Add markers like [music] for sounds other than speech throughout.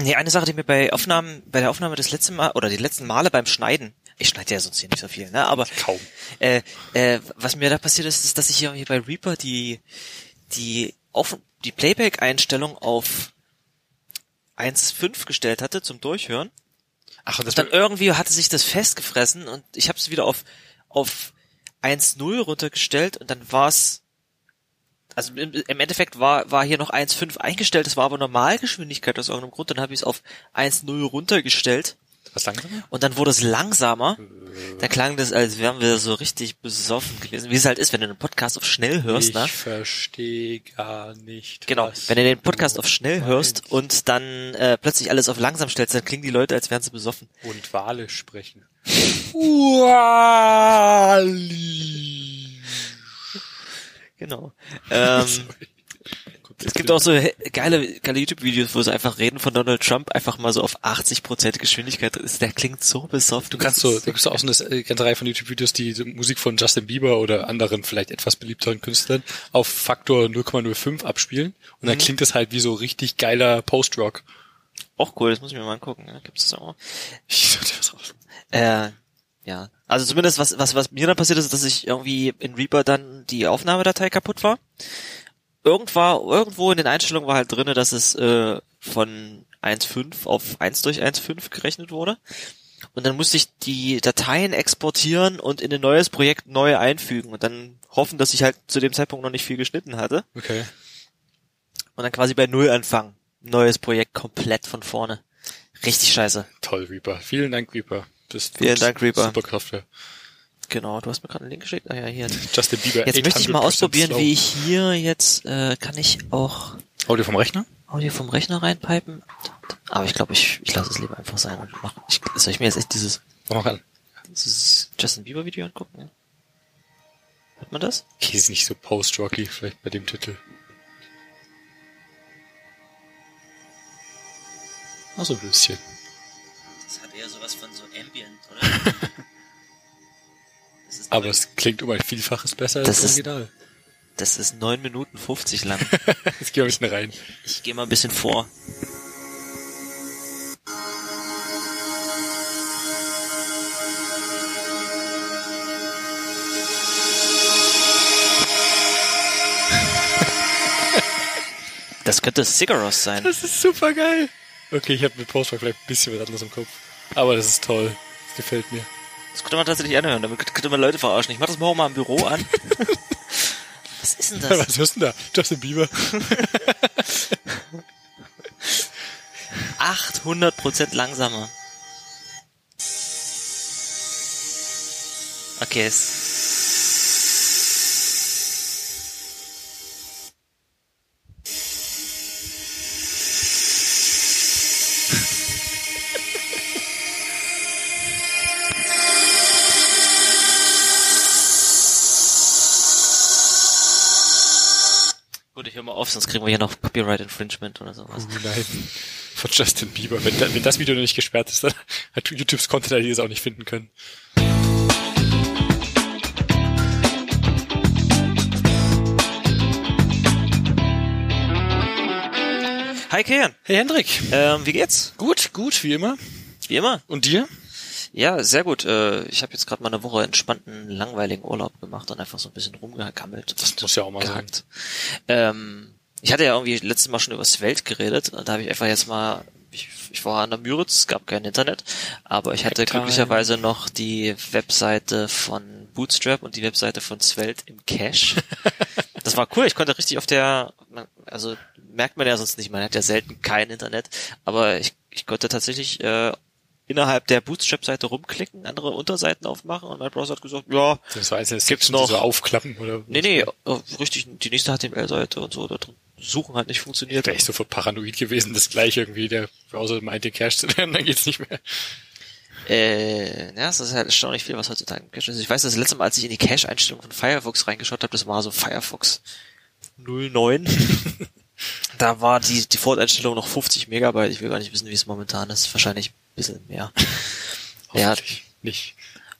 Nee, eine Sache, die mir bei Aufnahmen, bei der Aufnahme des letzten Mal oder die letzten Male beim Schneiden, ich schneide ja sonst hier nicht so viel, ne? Aber Kaum. Äh, äh, was mir da passiert ist, ist, dass ich hier bei Reaper die die auf die Playback-Einstellung auf 1.5 gestellt hatte zum Durchhören. Ach, und das Dann irgendwie hatte sich das festgefressen und ich habe es wieder auf auf 1.0 runtergestellt und dann war es also im, Endeffekt war war hier noch 1.5 eingestellt, das war aber Normalgeschwindigkeit aus irgendeinem Grund, dann habe ich es auf 1.0 runtergestellt was langsamer? und dann wurde es langsamer. Da klang das, als wären wir so richtig besoffen gewesen, wie es halt ist, wenn du einen Podcast auf schnell hörst, ich ne? verstehe gar nicht. Genau, wenn du den Podcast du auf schnell hörst meinst. und dann äh, plötzlich alles auf langsam stellst, dann klingen die Leute, als wären sie besoffen. und Wale sprechen. [laughs] Wali. Genau. [laughs] Ähm, es gibt auch so geile, geile YouTube-Videos, wo sie einfach reden von Donald Trump, einfach mal so auf 80% Geschwindigkeit. ist. Der klingt so besoffen. Du kannst so, da gibt's auch so eine äh, ganze Reihe von YouTube-Videos, die Musik von Justin Bieber oder anderen vielleicht etwas beliebteren Künstlern auf Faktor 0,05 abspielen und dann klingt das halt wie so richtig geiler Post-Rock. Auch cool, das muss ich mir mal angucken. Ja, gibt's das auch. Ich sollte das raus. Äh, ja. Also zumindest was, was, was mir dann passiert ist, dass ich irgendwie in Reaper dann die Aufnahmedatei kaputt war. Irgendwo, irgendwo in den Einstellungen war halt drinne, dass es äh, von 1.5 auf 1 durch 1.5 gerechnet wurde. Und dann musste ich die Dateien exportieren und in ein neues Projekt neu einfügen und dann hoffen, dass ich halt zu dem Zeitpunkt noch nicht viel geschnitten hatte. Okay. Und dann quasi bei Null anfangen. Neues Projekt komplett von vorne. Richtig scheiße. Toll, Reaper. Vielen Dank, Reaper. Bist Vielen Dank, Reaper. Super Software. Genau, du hast mir gerade einen Link geschickt. Ah ja, hier. Justin Bieber. Jetzt möchte ich mal 800% ausprobieren, slow. wie ich hier jetzt, äh, kann ich auch Audio vom Rechner? Audio vom Rechner reinpipen? Aber ich glaube, ich, ich lasse es lieber einfach sein und mach, ich, soll ich mir jetzt echt dieses, Mach an. dieses Justin Bieber Video angucken? Ja? Hört man das? Okay, ist nicht so post-rocky, vielleicht bei dem Titel. Ach, so ein bisschen. Das eher sowas von so Ambient, oder? [laughs] das ist Aber es klingt um ein Vielfaches besser Das als ist- Original. das ist neun Minuten 50 lang. [laughs] Jetzt gehen wir ein bisschen rein. Ich gehe mal ein bisschen vor. Das könnte Sigaros sein. Das ist super geil. Okay, ich habe mit Post-rock vielleicht ein bisschen was anderes im Kopf. Aber das ist toll. Das gefällt mir. Das könnte man tatsächlich anhören. Damit könnte man Leute verarschen. Ich mach das morgen mal im Büro an. [laughs] Was ist denn [laughs] das? Was hörst du denn da? Justin Bieber? 800% langsamer. Okay, es mal auf, sonst kriegen wir hier noch Copyright Infringement oder sowas. Oh nein. Von Justin Bieber. Wenn, da, wenn das Video noch nicht gesperrt ist, dann [laughs] hat YouTubes Content ID es auch nicht finden können. Hi Kian, Hey Hendrik. ähm, wie geht's? Gut, gut, wie immer. Wie immer. Und dir? Ja, sehr gut. Äh, ich habe jetzt gerade mal eine Woche entspannten, langweiligen Urlaub gemacht und einfach so ein bisschen rumgekammelt. Das muss ja auch mal sein. gehackt. Ähm, ich hatte ja irgendwie letztes Mal schon über Svelte geredet und da habe ich einfach jetzt mal, ich, ich war an der Müritz, es gab kein Internet, aber ich hatte Hacktime. glücklicherweise noch die Webseite von Bootstrap und die Webseite von Svelte im Cache. [laughs] das war cool, ich konnte richtig auf der, also merkt man ja sonst nicht, man hat ja selten kein Internet, aber ich, ich konnte tatsächlich äh, innerhalb der Bootstrap-Seite rumklicken, andere Unterseiten aufmachen und mein Browser hat gesagt, ja, Das war einzelne Gibt's noch- die so aufklappen oder nee, nee, äh, richtig, die nächste HTML-Seite und so, da drin suchen hat nicht funktioniert. Wäre ich sofort paranoid gewesen, dass gleich irgendwie der Browser meinte, Cache zu werden, [laughs] dann geht's nicht mehr. Äh, ja, es ist halt erstaunlich viel, was heutzutage im Cache ist. Ich weiß, das letzte Mal, als ich in die Cache-Einstellung von Firefox reingeschaut habe, das war so Firefox 09. [laughs] da war die Default-Einstellung noch 50 Megabyte. Ich will gar nicht wissen, wie es momentan ist. Wahrscheinlich ein bisschen mehr. [laughs] ja, nicht.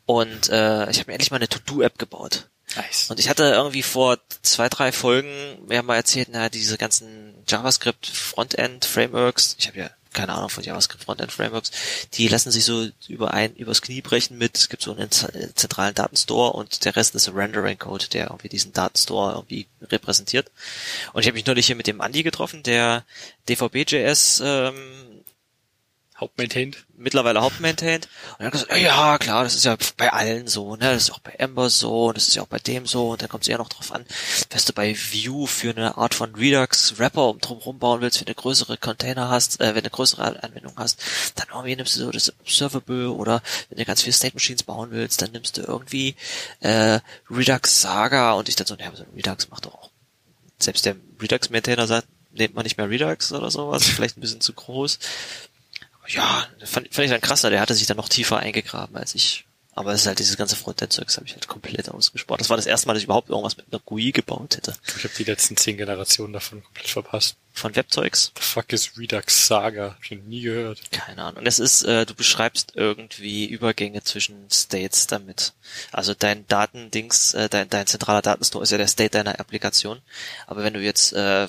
und äh, ich habe mir endlich mal eine To-Do-App gebaut. Nice. Und ich hatte irgendwie vor zwei, drei Folgen mir mal erzählt, na, diese ganzen JavaScript Frontend Frameworks, ich habe ja keine Ahnung, von JavaScript Frontend Frameworks, die lassen sich so über ein, übers Knie brechen mit, es gibt so einen zentralen Datenstore und der Rest ist ein Rendering Code, der irgendwie diesen Datenstore irgendwie repräsentiert. Und ich habe mich neulich hier mit dem Andy getroffen, der DVB.js ähm, Hauptmaintained? Mittlerweile hauptmaintained. Und hat gesagt, ja klar, das ist ja bei allen so, ne? Das ist auch bei Ember so, das ist ja auch bei dem so, und dann kommt es ja noch drauf an, was du bei Vue für eine Art von Redux Wrapper um drum bauen willst, wenn du größere Container hast, äh, wenn du größere Anwendung hast, dann irgendwie nimmst du so das Observable oder wenn du ganz viele State Machines bauen willst, dann nimmst du irgendwie äh, Redux Saga und ich dann so, ja, so Redux macht doch auch. Selbst der Redux Maintainer sagt, nehmt man nicht mehr Redux oder sowas, vielleicht ein bisschen zu groß ja, fand, fand ich dann krasser, der hatte sich dann noch tiefer eingegraben als ich. Aber es ist halt dieses ganze Frontend-Zeugs habe ich halt komplett ausgespart. Das war das erste Mal, dass ich überhaupt irgendwas mit einer GUI gebaut hätte. Ich habe die letzten zehn Generationen davon komplett verpasst. Von Webzeugs? The fuck is Redux Saga? Hab ich noch nie gehört. Keine Ahnung. Und es ist, äh, du beschreibst irgendwie Übergänge zwischen States damit. Also dein Datendings, äh, dein, dein zentraler Datenstore ist ja der State deiner Applikation. Aber wenn du jetzt äh,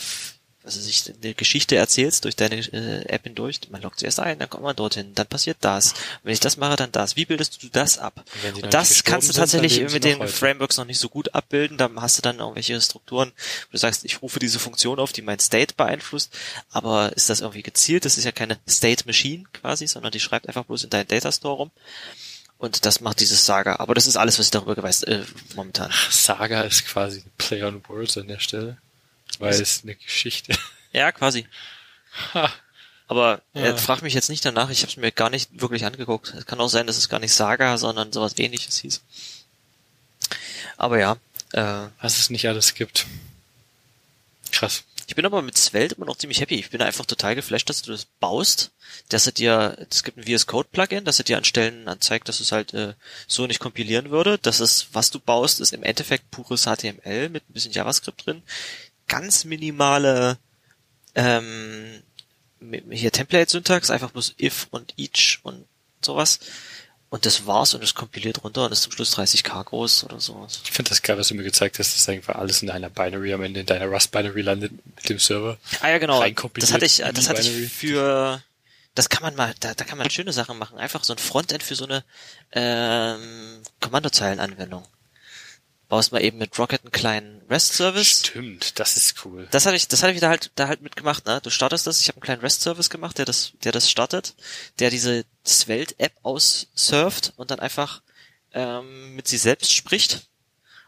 also sich eine Geschichte erzählst durch deine äh, App hindurch, man loggt zuerst ein, dann kommt man dorthin, dann passiert das. Und wenn ich das mache, dann das. Wie bildest du das ab? Und, und das kannst du tatsächlich sind, mit den Frameworks noch nicht so gut abbilden. Da hast du dann irgendwelche Strukturen, wo du sagst, ich rufe diese Funktion auf, die mein State beeinflusst, aber ist das irgendwie gezielt? Das ist ja keine State Machine quasi, sondern die schreibt einfach bloß in deinen Data Store rum. Und das macht dieses Saga. Aber das ist alles, was ich darüber weiß, äh, momentan. Saga ist quasi Play on Words an der Stelle. Weil es eine Geschichte. Ja, quasi. Ha. Aber ja. er fragt mich jetzt nicht danach, ich habe es mir gar nicht wirklich angeguckt. Es kann auch sein, dass es gar nicht Saga, sondern sowas ähnliches hieß. Aber ja. Äh, Was es nicht alles gibt. Krass. Ich bin aber mit Svelte immer noch ziemlich happy. Ich bin einfach total geflasht, dass du das baust. Dass er dir, es gibt ein VS Code Plugin, dass er dir an Stellen anzeigt, dass es halt äh, so nicht kompilieren würde. Das ist, was du baust, ist im Endeffekt pures HTML mit ein bisschen JavaScript drin ganz minimale ähm, hier Template-Syntax, einfach bloß if und each und sowas. Und das war's und es kompiliert runter und ist zum Schluss 30k groß oder sowas. Ich finde das geil, was du mir gezeigt hast, dass einfach alles in einer Binary am Ende in deiner Rust-Binary landet mit dem Server. Ah ja, genau. Das hatte ich, das hatte ich für, das kann man mal, da, da kann man schöne Sachen machen. Einfach so ein Frontend für so eine ähm, Kommandozeilenanwendung baust mal eben mit Rocket einen kleinen REST-Service. Stimmt, das ist cool. Das hatte ich, das hatte ich da halt, da halt mitgemacht, ne? Du startest das, ich habe einen kleinen REST-Service gemacht, der das, der das startet, der diese Svelte-App aussurft und dann einfach ähm, mit sie selbst spricht.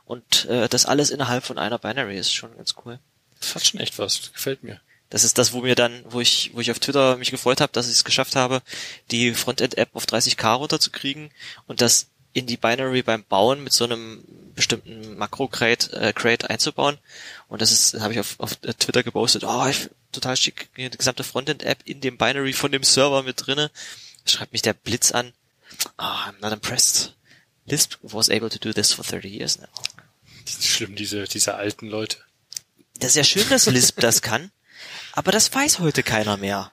Und äh, das alles innerhalb von einer Binary ist schon ganz cool. Das hat schon echt was, gefällt mir. Das ist das, wo mir dann, wo ich, wo ich auf Twitter mich gefreut habe, dass ich es geschafft habe, die Frontend-App auf 30k runterzukriegen und das in die Binary beim Bauen mit so einem bestimmten Makro-Crate äh, Crate einzubauen. Und das ist, habe ich auf, auf Twitter gepostet, oh, ich, total schick, die gesamte Frontend-App in dem Binary von dem Server mit drinne. Schreibt mich der Blitz an. Oh, I'm not impressed. Lisp was able to do this for 30 years now. Das ist schlimm, diese, diese alten Leute. Das ist ja schön, dass Lisp das kann, aber das weiß heute keiner mehr.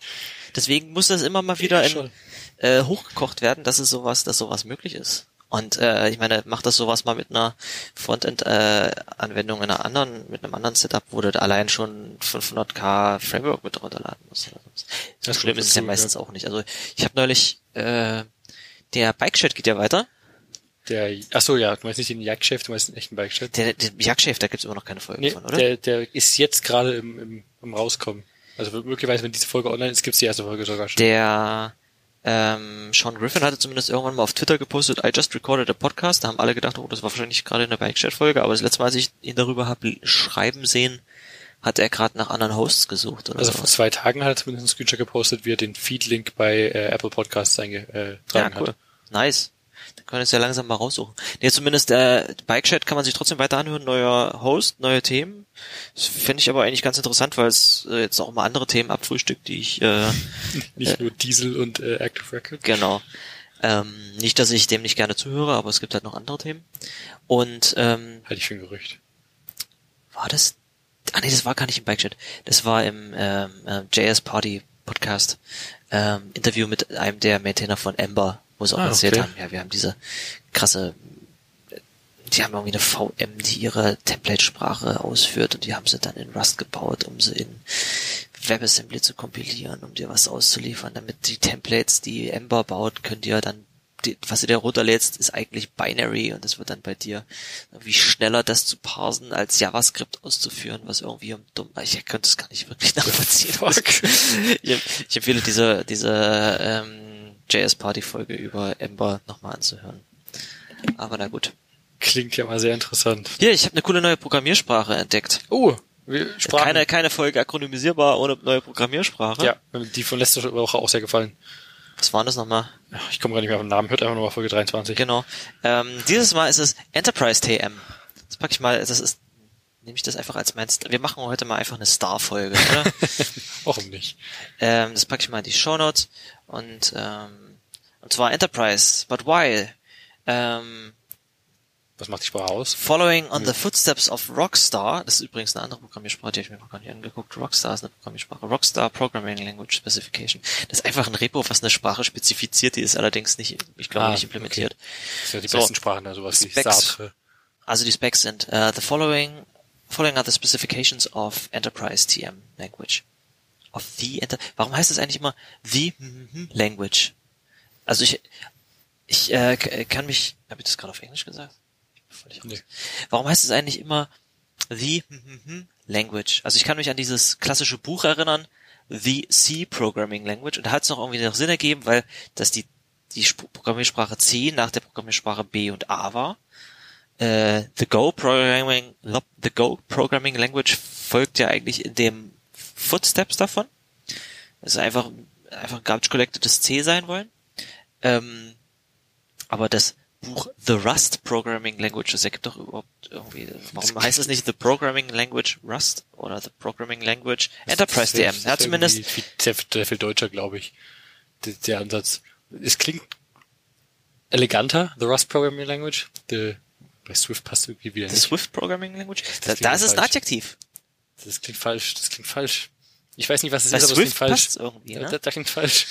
Deswegen muss das immer mal wieder in, äh, hochgekocht werden, dass es sowas, dass sowas möglich ist. Und äh, ich meine, mach das sowas mal mit einer Frontend-Anwendung äh, in einer anderen, mit einem anderen Setup, wo du allein schon 500k Framework mit runterladen musst. So schlimm ist es ja meistens ja. auch nicht. Also ich habe neulich, äh, der Bike-Chat geht ja weiter. Der, ach so, ja, du meinst nicht den Jagdchef, du meinst den echten Bike-Chat. Der, der Jagdchef, da gibt's immer noch keine Folge nee, von, oder? Der, der ist jetzt gerade im, im, im Rauskommen. Also möglicherweise, wenn diese Folge online ist, gibt's die erste Folge sogar schon. Der ähm, Sean Griffin hatte zumindest irgendwann mal auf Twitter gepostet, I just recorded a podcast. Da haben alle gedacht, oh, das war wahrscheinlich gerade in der Bike-Chat-Folge, aber das letzte Mal, als ich ihn darüber habe schreiben sehen, hat er gerade nach anderen Hosts gesucht. Oder also sowas. vor zwei Tagen hat er zumindest einen Screenshot gepostet, wie er den Feed-Link bei äh, Apple Podcasts eingetragen äh, ja, cool. hat. Nice. Können wir es ja langsam mal raussuchen. Nee, zumindest äh, Bike Chat kann man sich trotzdem weiter anhören, neuer Host, neue Themen. Das finde ich aber eigentlich ganz interessant, weil es äh, jetzt auch mal andere Themen abfrühstückt, die ich äh, [laughs] nicht äh, nur Diesel und äh, Active Record. Genau. Ähm, nicht, dass ich dem nicht gerne zuhöre, aber es gibt halt noch andere Themen. Und ähm, halte ich für ein Gerücht. War das? Ah nee, das war gar nicht im Bike Chat. Das war im ähm, äh, JS Party Podcast. Ähm, Interview mit einem der Maintainer von Ember wo sie auch ah, erzählt okay. haben, ja, wir haben diese krasse die haben irgendwie eine VM, die ihre Template-Sprache ausführt und die haben sie dann in Rust gebaut, um sie in WebAssembly zu kompilieren, um dir was auszuliefern, damit die Templates, die Ember baut, könnt ihr dann die, was du dir runterlädst, ist eigentlich Binary und es wird dann bei dir irgendwie schneller, das zu parsen, als JavaScript auszuführen, was irgendwie um dumm, ich könnte es gar nicht wirklich [laughs] nachvollziehen. ich, ich, empfehle diese, diese ähm, JS-Party-Folge über Ember nochmal anzuhören. Aber na gut. Klingt ja mal sehr interessant. Hier, ich habe eine coole neue Programmiersprache entdeckt. Oh, Sprachen. Keine, keine Folge akronymisierbar ohne neue Programmiersprache. Ja, die von letzter Woche auch sehr gefallen. Was war das nochmal? Ich komme gar nicht mehr auf den Namen, hört einfach nochmal Folge 23. Genau. Ähm, dieses Mal ist es Enterprise TM. Das packe ich mal, das ist, nehme ich das einfach als mein, wir machen heute mal einfach eine Star-Folge, oder? [laughs] Warum nicht? Ähm, das packe ich mal in die Show Notes und, ähm, und zwar Enterprise, but why? Ähm, was macht die Sprache aus? Following on the footsteps of Rockstar, das ist übrigens eine andere Programmiersprache, die habe ich mir noch gar nicht angeguckt. Rockstar ist eine Programmiersprache. Rockstar Programming Language Specification. Das ist einfach ein Repo, was eine Sprache spezifiziert, die ist allerdings nicht, ich glaube, ah, nicht implementiert. Okay. Das sind ja die so, besten Sprachen, da sowas Specs, wie Sartre. Also die Specs sind, uh, the following, following are the specifications of Enterprise TM Language. Of the Enter, warum heißt es eigentlich immer the Language? Also ich, ich äh, kann mich, habe ich das gerade auf Englisch gesagt? nee. Warum heißt es eigentlich immer The Language? Also ich kann mich an dieses klassische Buch erinnern, The C Programming Language, und da hat es noch irgendwie noch Sinn ergeben, weil das die, die Programmiersprache C nach der Programmiersprache B und A war. Äh, the Go Programming, the Go Programming Language folgt ja eigentlich in dem Footsteps davon. Das ist einfach, einfach Garbage Collected C sein wollen. Ähm, aber das Buch The Rust Programming Language. Das ergibt doch überhaupt irgendwie, warum heißt es nicht The Programming Language Rust oder The Programming Language Enterprise DM? Ja, zumindest. Sehr, sehr viel deutscher, glaube ich. Der, der, Ansatz. Es klingt eleganter, The Rust Programming Language. The, bei Swift passt irgendwie wieder The Swift Programming Language? Da, da ist es ein Adjektiv. Das klingt falsch, das klingt falsch. Ich weiß nicht, was es bei ist, aber Swift es klingt falsch. Irgendwie, ne? da, da, klingt falsch.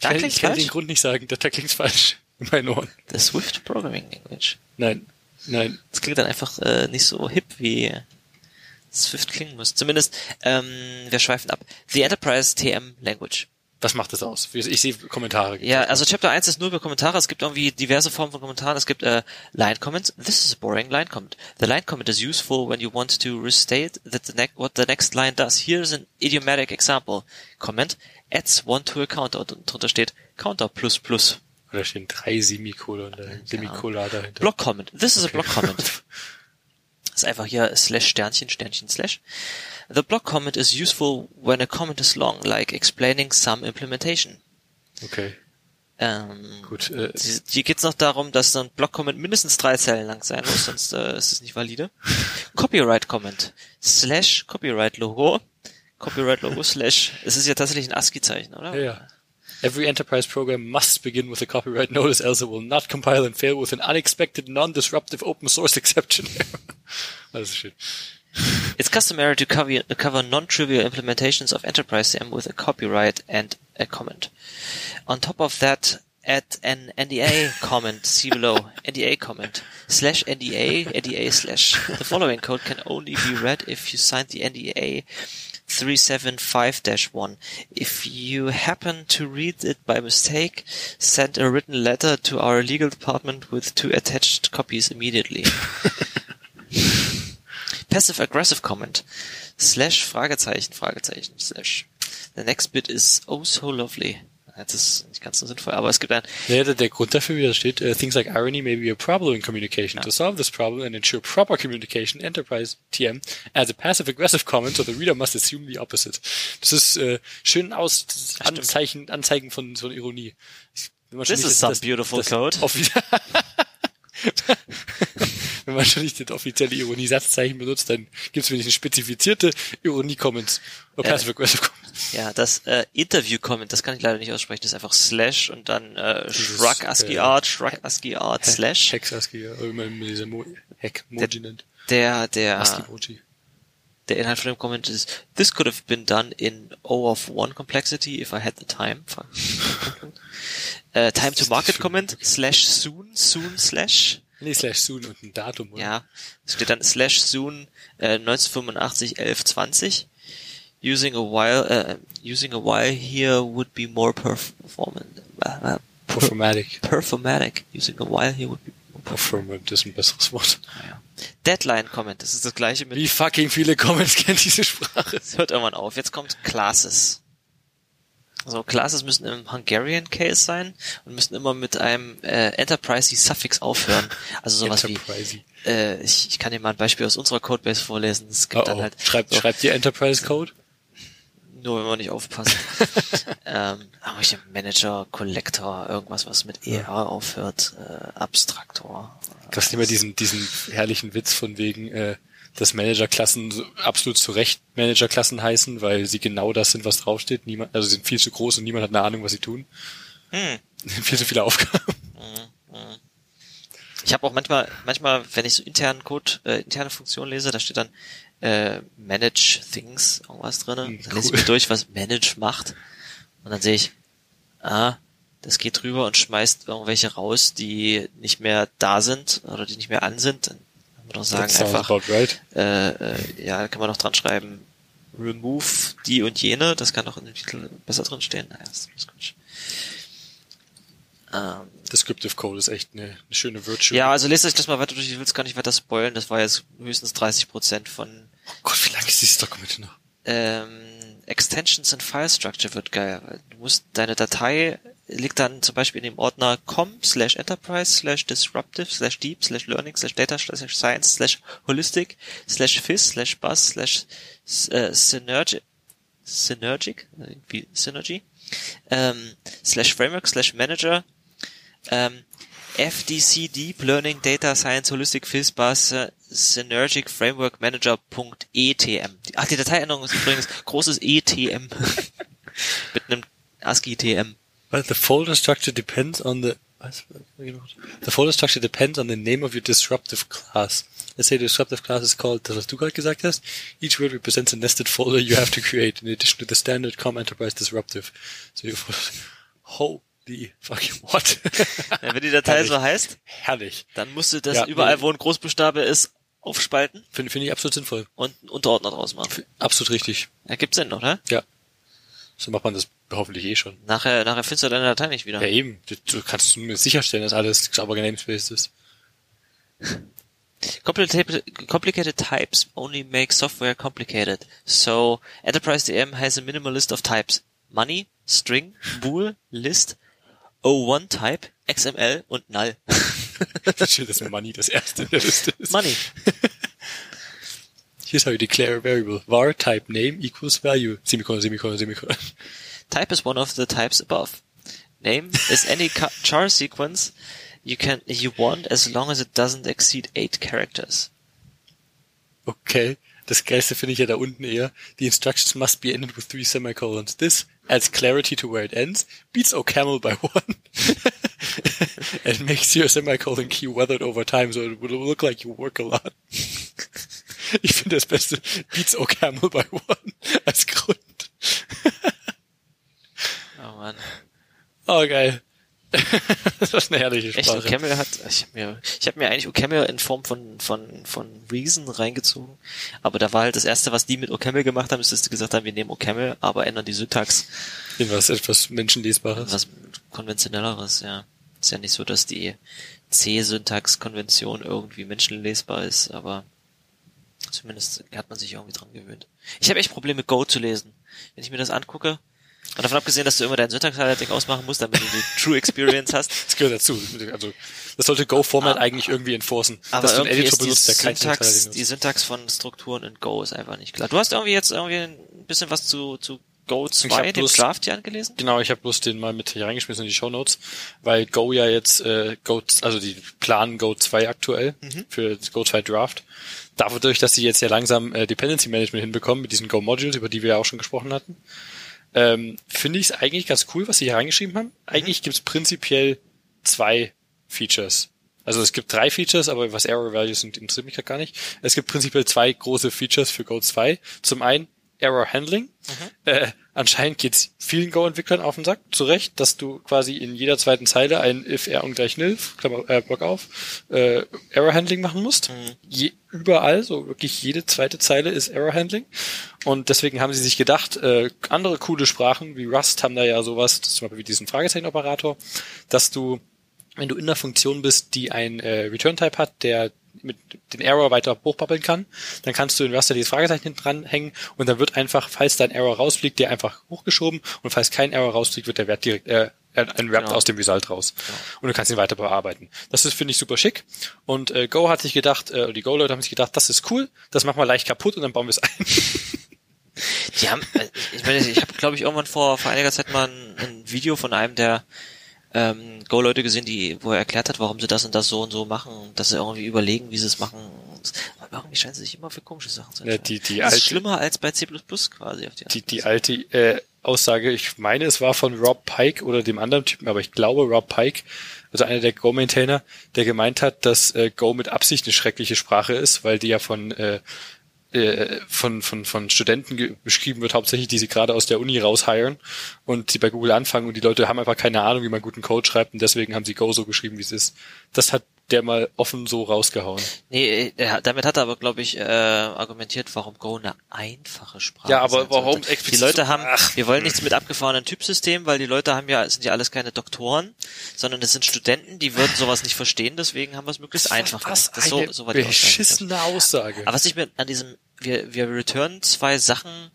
Da ich, klingt ich kann falsch? den Grund nicht sagen, da, da klingt falsch [laughs] in meinen Ohren. The Swift Programming Language. Nein, nein. Das klingt dann einfach äh, nicht so hip, wie Swift klingen muss. Zumindest, ähm, wir schweifen ab. The Enterprise TM Language. Was macht das aus? Ich sehe Kommentare. Ja, also Chapter 1 ist nur über Kommentare. Es gibt irgendwie diverse Formen von Kommentaren. Es gibt äh, Line Comments. This is a boring line comment. The line comment is useful when you want to restate that the what the next line does. Here's an idiomatic example. Comment adds one to a counter und drunter steht Counter plus plus. Und da stehen drei Semikolon, dahinter, Semikola dahinter. Block Comment. This is a Block Comment. [laughs] das ist einfach hier slash Sternchen, Sternchen, slash. The block comment is useful when a comment is long, like explaining some implementation. Okay. Ähm, Gut. Äh, hier geht's noch darum, dass so ein Block-Comment mindestens drei Zeilen lang sein muss, sonst äh, ist es nicht valide. [laughs] Copyright-Comment. Slash Copyright-Logo. Copyright-Logo slash. Es ist ja tatsächlich ein ASCII-Zeichen, oder? Ja, ja. Every enterprise program must begin with a copyright notice, else it will not compile and fail with an unexpected, non-disruptive open source [laughs] exception. ist schön. It's customary to cover, cover non-trivial implementations of Enterprise CM with a copyright and a comment. On top of that, add an NDA comment, see below, [laughs] NDA comment, slash NDA, NDA slash. The following code can only be read if you signed the NDA 375-1. If you happen to read it by mistake, send a written letter to our legal department with two attached copies immediately. [laughs] Passive aggressive comment. Slash Fragezeichen, Fragezeichen, slash. The next bit is oh so lovely. Das ist nicht ganz so sinnvoll, aber es gibt ein... Ja, der, der Grund dafür, wie das steht, uh, things like irony may be a problem in communication. Ja. To solve this problem and ensure proper communication, Enterprise TM adds a passive-aggressive comment, so the reader must assume the opposite. Das ist äh, schön aus Anzeichen, Anzeigen von so Ironie. This is some das, beautiful das code. [laughs] [laughs] wenn man schon nicht das offizielle Ironie-Satzzeichen benutzt, dann gibt es wenigstens spezifizierte Ironie-Comments Comments. Ja, das äh, Interview-Comment, das kann ich leider nicht aussprechen, das ist einfach Slash und dann äh, Shrug ASCII äh, Art, Shrug ASCII Art, Slash. Hex ASCII, immer dieser Mo Hack Moji nennt. Der, der, der Inhalt von dem Comment ist, this could have been done in O of one complexity if I had the time. uh, [laughs] time to market comment slash soon, soon slash Nee, slash soon und ein Datum, oder? Ja, es steht dann slash soon äh, 1985 1120. Using a while, äh, using a while here would be more performant. Äh, Performatic. performatic. Using a while here would be more performant. Performant ist ein besseres Wort. Ja. Deadline Comment, das ist das gleiche mit, Wie fucking viele Comments kennt diese Sprache? es hört irgendwann auf. Jetzt kommt Classes. Also Classes müssen im Hungarian Case sein und müssen immer mit einem äh, Enterprise Suffix aufhören. Also sowas wie äh, ich, ich kann dir mal ein Beispiel aus unserer Codebase vorlesen. Es gibt Oh, dann halt Schreibt, so, schreibt ihr Enterprise Code? nur wenn wir nicht aufpassen. [laughs] ähm, aber ich Manager, Collector, irgendwas, was mit ER aufhört, äh, Abstraktor. Gab's nicht mehr diesen, diesen herrlichen Witz von wegen, äh, dass Managerklassen so absolut zu Recht Managerklassen heißen, weil sie genau das sind, was draufsteht. Niemand, also sie sind viel zu groß und niemand hat eine Ahnung, was sie tun. Hm. [laughs] viel zu viele Aufgaben. Ich habe auch manchmal, manchmal, wenn ich so internen Code, äh, interne Funktionen lese, da steht dann äh, Manage Things, irgendwas drinne. Hm, Dann lese ich cool. mir durch, was Manage macht. Und dann sehe ich, ah, das geht drüber und schmeißt irgendwelche raus, die nicht mehr da sind oder die nicht mehr an sind. Dann man doch sagen, einfach, right. äh, äh, ja, kann man noch dran schreiben, remove die und jene, das kann doch in dem Titel besser drin stehen. Naja, das ist Quatsch. Ähm, Descriptive Code ist echt eine, eine schöne Virtue. ja, also lest euch das mal weiter durch, ich will es gar nicht weiter spoilen, das war jetzt höchstens 30 Prozent von Oh Gott, wie lange ist dieses Dokument noch? ähm, Extensions and File Structure wird geil. weil Du musst deine Datei liegt dann zum Beispiel in dem Ordner com slash enterprise slash disruptive slash deep slash learning slash data slash science slash holistic slash fizz slash buzz slash äh, synergic synergic wie synergy ähm, slash framework slash manager ähm, FDC Deep Learning Data Science Holistic Buzz äh, Synergic Framework Manager.etm. Ach, die Dateiänderung ist übrigens großes ETM. [laughs] Mit einem ASCII-TM. The folder structure depends on the the folder structure depends on the name of your disruptive class. Let's say the disruptive class is called das, was du gerade gesagt hast. Each word represents a nested folder you have to create in addition to the standard com enterprise disruptive. So you holy fucking what? Ja, wenn die Datei Herrlich. so heißt, Herrlich. dann musst du das Ja, überall, wo ein Großbuchstabe ist, aufspalten Finde finde ich absolut sinnvoll. und einen Unterordner draus machen. Absolut richtig. Ja, gibt Sinn, oder? Ja. So macht man das hoffentlich eh schon. Nachher, nachher findest du deine Datei nicht wieder. Ja, eben. Du, du kannst zumindest sicherstellen, dass alles sauber genamespaced ist. [laughs] Complicated, complicated types only make software complicated. So Enterprise DM has a minimal list of types. Money, string, bool, list, O1 type, XML und null. [laughs] Schön, dass Money das erste in der Liste ist. Money. [laughs] Here's how you declare a variable. var type name equals value. Semicolon, semicolon, semicolon. Type is one of the types above. Name is any char sequence you can you want as long as it doesn't exceed eight characters. Okay. Das Geilste finde ich ja da unten eher. The instructions must be ended with three semicolons. This adds clarity to where it ends, beats OCaml by [laughs] one, and makes your semicolon key weathered over time so it will look like you work a lot. [laughs] Ich finde das Beste, beats OCaml by one als Grund. Oh man. Oh, geil. Das ist eine herrliche Echt, Sprache. OCaml hat, ich habe mir, ich habe mir eigentlich OCaml in Form von, von, von Reason reingezogen. Aber da war halt das erste, was die mit OCaml gemacht haben, ist, dass die gesagt haben, wir nehmen OCaml, aber ändern die Syntax. In was etwas Menschenlesbares. Was konventionelleres, ja. Ist ja nicht so, dass die C-Syntax-Konvention irgendwie menschenlesbar ist, aber zumindest hat man sich irgendwie dran gewöhnt. Ich habe echt Probleme, Go zu lesen. Wenn ich mir das angucke, und davon abgesehen, dass du immer dein Syntax-Highlighting ausmachen musst, damit du die [laughs] True Experience hast, Das gehört dazu. Also, das sollte Go-Format Ah. eigentlich irgendwie enforcen. Aber dass du einen irgendwie Editor ist die benutzt, der kein Syntax, Syntax die Syntax von Strukturen in Go ist einfach nicht klar. Du hast irgendwie jetzt irgendwie ein bisschen was zu, zu Go 2, hab dem bloß- Draft ja angelesen? Genau, ich habe bloß den mal mit hier reingeschmissen in die Show Notes, weil Go ja jetzt äh, Go, also die planen Go 2 aktuell Mhm. für das Go 2 Draft. Dadurch, dass sie jetzt ja langsam äh, Dependency Management hinbekommen mit diesen Go Modules, über die wir ja auch schon gesprochen hatten, ähm, finde ich es eigentlich ganz cool, was sie hier reingeschrieben haben. Eigentlich gibt's prinzipiell zwei Features. Also es gibt drei Features, aber was Error Values sind, interessiert mich grad gar nicht. Es gibt prinzipiell zwei große Features für Go 2. Zum einen Error Handling. Äh, anscheinend geht's vielen Go-Entwicklern auf den Sack, zu Recht, dass du quasi in jeder zweiten Zeile ein if er ungleich nil, Klammer, äh, Block auf, äh, Error Handling machen musst. Je, überall, so wirklich jede zweite Zeile ist Error Handling. Und deswegen haben sie sich gedacht, äh, andere coole Sprachen wie Rust haben da ja sowas, zum Beispiel wie diesen Fragezeichen-Operator, dass du wenn du in der Funktion bist, die ein äh, Return-Type hat, der mit den Error weiter hochpappeln kann, dann kannst du in Raster dieses Fragezeichen hinten dranhängen und dann wird einfach, falls dein Error rausfliegt, der einfach hochgeschoben und falls kein Error rausfliegt, wird der Wert direkt äh, ein Wrap Genau. aus dem Result raus. Genau. Und du kannst ihn weiter bearbeiten. Das ist, finde ich, super schick. Und äh, Go hat sich gedacht, äh, die Go-Leute haben sich gedacht, das ist cool, das machen wir leicht kaputt und dann bauen wir es ein. Die haben, äh, ich meine, ich habe, glaube ich, irgendwann vor, vor einiger Zeit mal ein, ein Video von einem der ähm, Go-Leute gesehen, die, wo er erklärt hat, warum sie das und das so und so machen, dass sie irgendwie überlegen, wie sie es machen. Aber irgendwie scheinen sie sich immer für komische Sachen zu Ja, entscheiden. die- die das ist alte- schlimmer als bei C++ quasi. Auf die, die, die alte äh, Aussage, ich meine, es war von Rob Pike oder dem anderen Typen, aber ich glaube Rob Pike, also einer der Go-Maintainer, der gemeint hat, dass äh, Go mit Absicht eine schreckliche Sprache ist, weil die ja von äh, äh, von, von, von Studenten beschrieben wird, hauptsächlich, die sie gerade aus der Uni raushiren und die bei Google anfangen und die Leute haben einfach keine Ahnung, wie man guten Code schreibt und deswegen haben sie Go so geschrieben, wie es ist. Das hat der mal offen so rausgehauen. Nee, er, damit hat er aber, glaube ich, äh, argumentiert, warum Go eine einfache Sprache Ja, aber warum explizit Die Leute haben, Ach. wir wollen nichts mit abgefahrenen Typsystemen, weil die Leute haben ja, sind ja alles keine Doktoren, sondern es sind Studenten, die würden sowas nicht verstehen, deswegen haben wir es möglichst einfach gemacht. Das eine so, so war die beschissene Aussage. Aber was ich mir an diesem, wir, wir returnen zwei Sachen,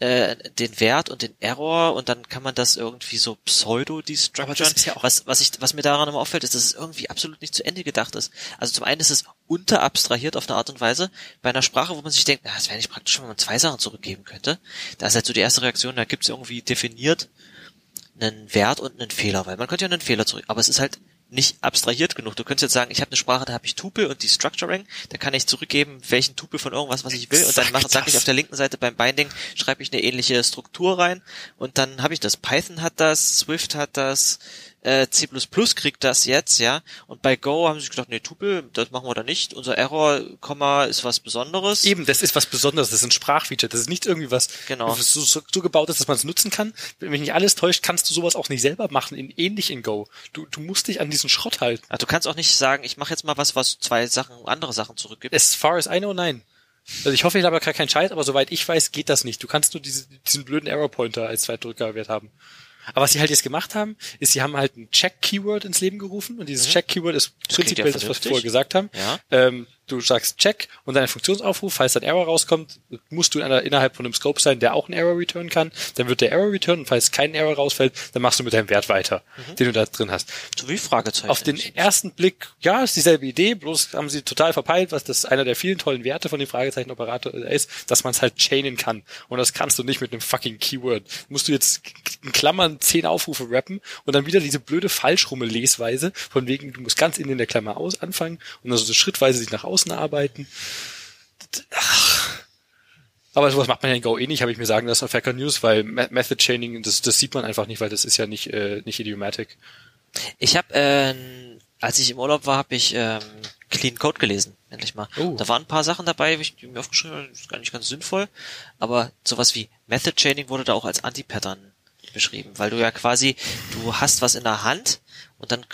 äh, den Wert und den Error und dann kann man das irgendwie so pseudo destructuren. ja was, was ich, was mir daran immer auffällt, ist, dass es irgendwie absolut nicht zu Ende gedacht ist. Also zum einen ist es unterabstrahiert auf eine Art und Weise. Bei einer Sprache, wo man sich denkt, na, das wäre nicht praktisch, wenn man zwei Sachen zurückgeben könnte. Da ist halt so die erste Reaktion, da gibt's irgendwie definiert einen Wert und einen Fehler, weil man könnte ja einen Fehler zurück, aber es ist halt nicht abstrahiert genug. Du könntest jetzt sagen, ich habe eine Sprache, da habe ich Tupel und die Structuring, da kann ich zurückgeben, welchen Tupel von irgendwas, was ich will, und dann mache, sage ich auf der linken Seite beim Binding, schreibe ich eine ähnliche Struktur rein und dann habe ich das. Python hat das, Swift hat das, äh, C++ kriegt das jetzt, ja. Und bei Go haben sie sich gedacht, nee, Tupel, das machen wir da nicht. Unser Error, Komma, ist was Besonderes. Eben, das ist was Besonderes, das ist ein Sprachfeature, das ist nicht irgendwie was, Genau. was so, so, so gebaut ist, dass man es nutzen kann. Wenn mich nicht alles täuscht, kannst du sowas auch nicht selber machen, in, ähnlich in Go. Du, du musst dich an diesen Schrott halten. Also du kannst auch nicht sagen, ich mache jetzt mal was, was zwei Sachen, andere Sachen zurückgibt. As far as I know, nein. Also ich hoffe, ich habe gar keinen Scheiß, aber soweit ich weiß, geht das nicht. Du kannst nur diese, diesen blöden Error Pointer als Zweitdrückerwert haben. Aber was sie halt jetzt gemacht haben, ist, sie haben halt ein Check-Keyword ins Leben gerufen und dieses Check-Keyword ist Mhm. klingt ja prinzipiell das, was wir vorher gesagt haben. Ja. Ähm, du sagst Check und dein Funktionsaufruf, falls ein Error rauskommt, musst du in einer, innerhalb von einem Scope sein, der auch einen Error return kann. Dann wird der Error return und falls kein Error rausfällt, dann machst du mit deinem Wert weiter, Mhm. den du da drin hast. So wie Fragezeichen. Auf den ersten Blick, ja, ist dieselbe Idee, bloß haben sie total verpeilt, was das einer der vielen tollen Werte von dem Fragezeichen-Operator ist, dass man es halt chainen kann. Und das kannst du nicht mit einem fucking Keyword. Musst du jetzt in Klammern zehn Aufrufe rappen und dann wieder diese blöde Falschrummel-Lesweise, von wegen, du musst ganz innen in der Klammer aus anfangen und dann so schrittweise sich nach außen arbeiten. Ach. Aber sowas macht man ja in Go eh nicht, habe ich mir sagen lassen auf Hacker News, weil Me- Method Chaining, das, das sieht man einfach nicht, weil das ist ja nicht, äh, nicht idiomatic. Ich habe, äh, als ich im Urlaub war, habe ich ähm, Clean Code gelesen, endlich mal. Oh. Da waren ein paar Sachen dabei, die mir aufgeschrieben habe, das ist gar nicht ganz sinnvoll, aber sowas wie Method Chaining wurde da auch als Anti-Pattern beschrieben, weil du ja quasi, du hast was in der Hand und dann,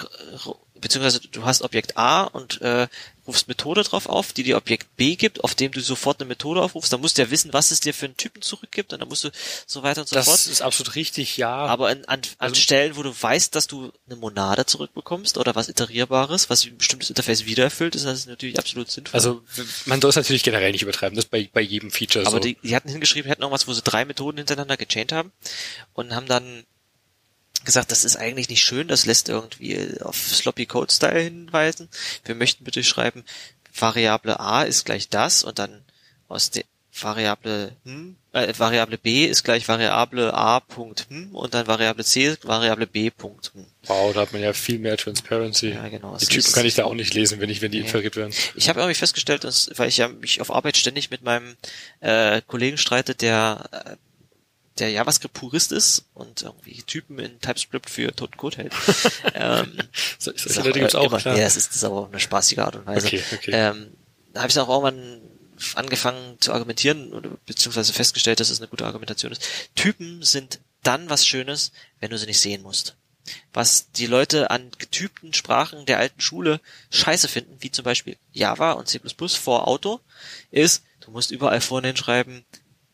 beziehungsweise du hast Objekt A und äh, rufst Methode drauf auf, die dir Objekt B gibt, auf dem du sofort eine Methode aufrufst, dann musst du ja wissen, was es dir für einen Typen zurückgibt und dann musst du so weiter und so Das fort. ist absolut richtig, ja. Aber an, an, an Also- Stellen, wo du weißt, dass du eine Monade zurückbekommst oder was Iterierbares, was ein bestimmtes Interface wieder erfüllt, ist das natürlich absolut sinnvoll. Also man soll es natürlich generell nicht übertreiben, das ist bei, bei jedem Feature aber so. die, die hatten hingeschrieben, hätten irgendwas, wo sie drei Methoden hintereinander gechained haben und haben dann gesagt, das ist eigentlich nicht schön, das lässt irgendwie auf Sloppy Code Style hinweisen. Wir möchten bitte schreiben, Variable A ist gleich das und dann aus der Variable hm, äh, Variable B ist gleich Variable A Punkt hm, und dann Variable C ist Variable B Punkt hm. wow, da hat man ja viel mehr Transparency. Ja, genau. Die Typen kann ich da auch nicht lesen, wenn ich, wenn die Nee. inferiert werden. Ich habe irgendwie festgestellt, dass, weil ich ja mich auf Arbeit ständig mit meinem äh, Kollegen streite, der äh, der JavaScript-Purist ist und irgendwie Typen in TypeScript für toten Code hält. ähm, So, so, ist auch, gibt's auch, immer, klar. Ja, das ist, das ist aber auf eine spaßige Art und Weise. Okay, okay. Ähm, da habe ich dann auch irgendwann angefangen zu argumentieren oder beziehungsweise festgestellt, dass es eine gute Argumentation ist. Typen sind dann was Schönes, wenn du sie nicht sehen musst. Was die Leute an getypten Sprachen der alten Schule scheiße finden, wie zum Beispiel Java und C++ vor Auto, ist, du musst überall vorne hinschreiben,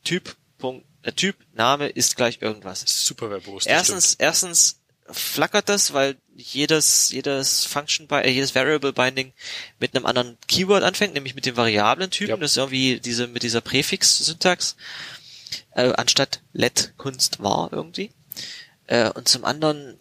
Typ, Punkt, äh, Typ, Name ist gleich irgendwas. Super verbos. Erstens, erstens flackert das, weil jedes, jedes Function, äh, jedes Variable Binding mit einem anderen Keyword anfängt, nämlich mit dem variablen Typen. Ja. Das ist irgendwie diese, mit dieser Präfix-Syntax, äh, anstatt let Kunst war irgendwie. Äh, und zum anderen,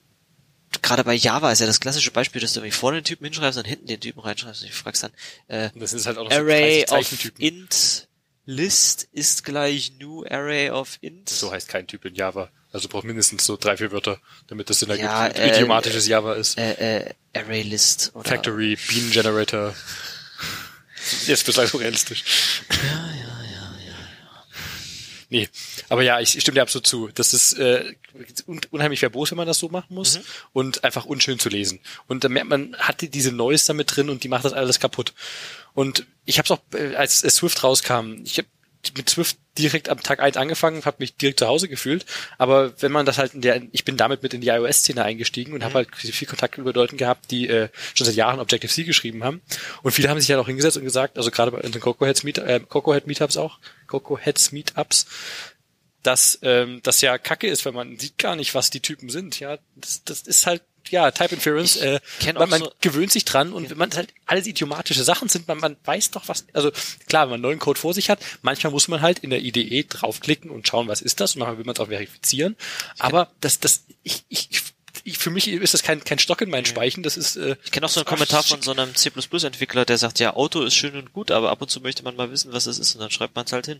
gerade bei Java ist ja das klassische Beispiel, dass du irgendwie vorne den Typen hinschreibst und hinten den Typen reinschreibst und ich fragst dann, äh, das ist halt auch noch Array so of int list ist gleich new array of int. So heißt kein Typ in Java. Also braucht mindestens so drei, vier Wörter, damit das in der ja, äh, idiomatisches Java ist. Äh, äh, Array List oder Factory, Bean Generator. [laughs] Jetzt bist du also realistisch. Ja. Nee, aber ja, ich, ich stimme dir absolut zu. Das ist äh, unheimlich verbos, wenn man das so machen muss mhm. und einfach unschön zu lesen. Und da merkt man, hat diese Noise damit drin und die macht das alles kaputt. Und ich habe es auch, äh, als Swift rauskam, ich habe mit Swift direkt am Tag eins angefangen, habe mich direkt zu Hause gefühlt. Aber wenn man das halt in der, ich bin damit mit in die iOS-Szene eingestiegen und mhm. habe halt viel Kontakt über Leuten gehabt, die äh, schon seit Jahren Objective-C geschrieben haben. Und viele haben sich halt auch hingesetzt und gesagt, also gerade bei den Coco Heads Meet, äh, Coco Head Meetups auch, Coco Heads Meetups, dass ähm, das ja Kacke ist, weil man sieht gar nicht, was die Typen sind. Ja, das, das ist halt ja, Type Inference, äh, man, man so gewöhnt sich dran und ja. wenn man halt alles idiomatische Sachen sind, man, man weiß doch was, also klar, wenn man neuen Code vor sich hat, manchmal muss man halt in der IDE draufklicken und schauen, was ist das und manchmal will man es auch verifizieren, ich aber das, das, ich, ich, ich, für mich ist das kein, kein Stock in meinen Speichen, das ist, äh, Ich kenne auch so einen Kommentar von so einem C++-Entwickler, der sagt, ja, Auto ist schön und gut, aber ab und zu möchte man mal wissen, was es ist und dann schreibt man es halt hin.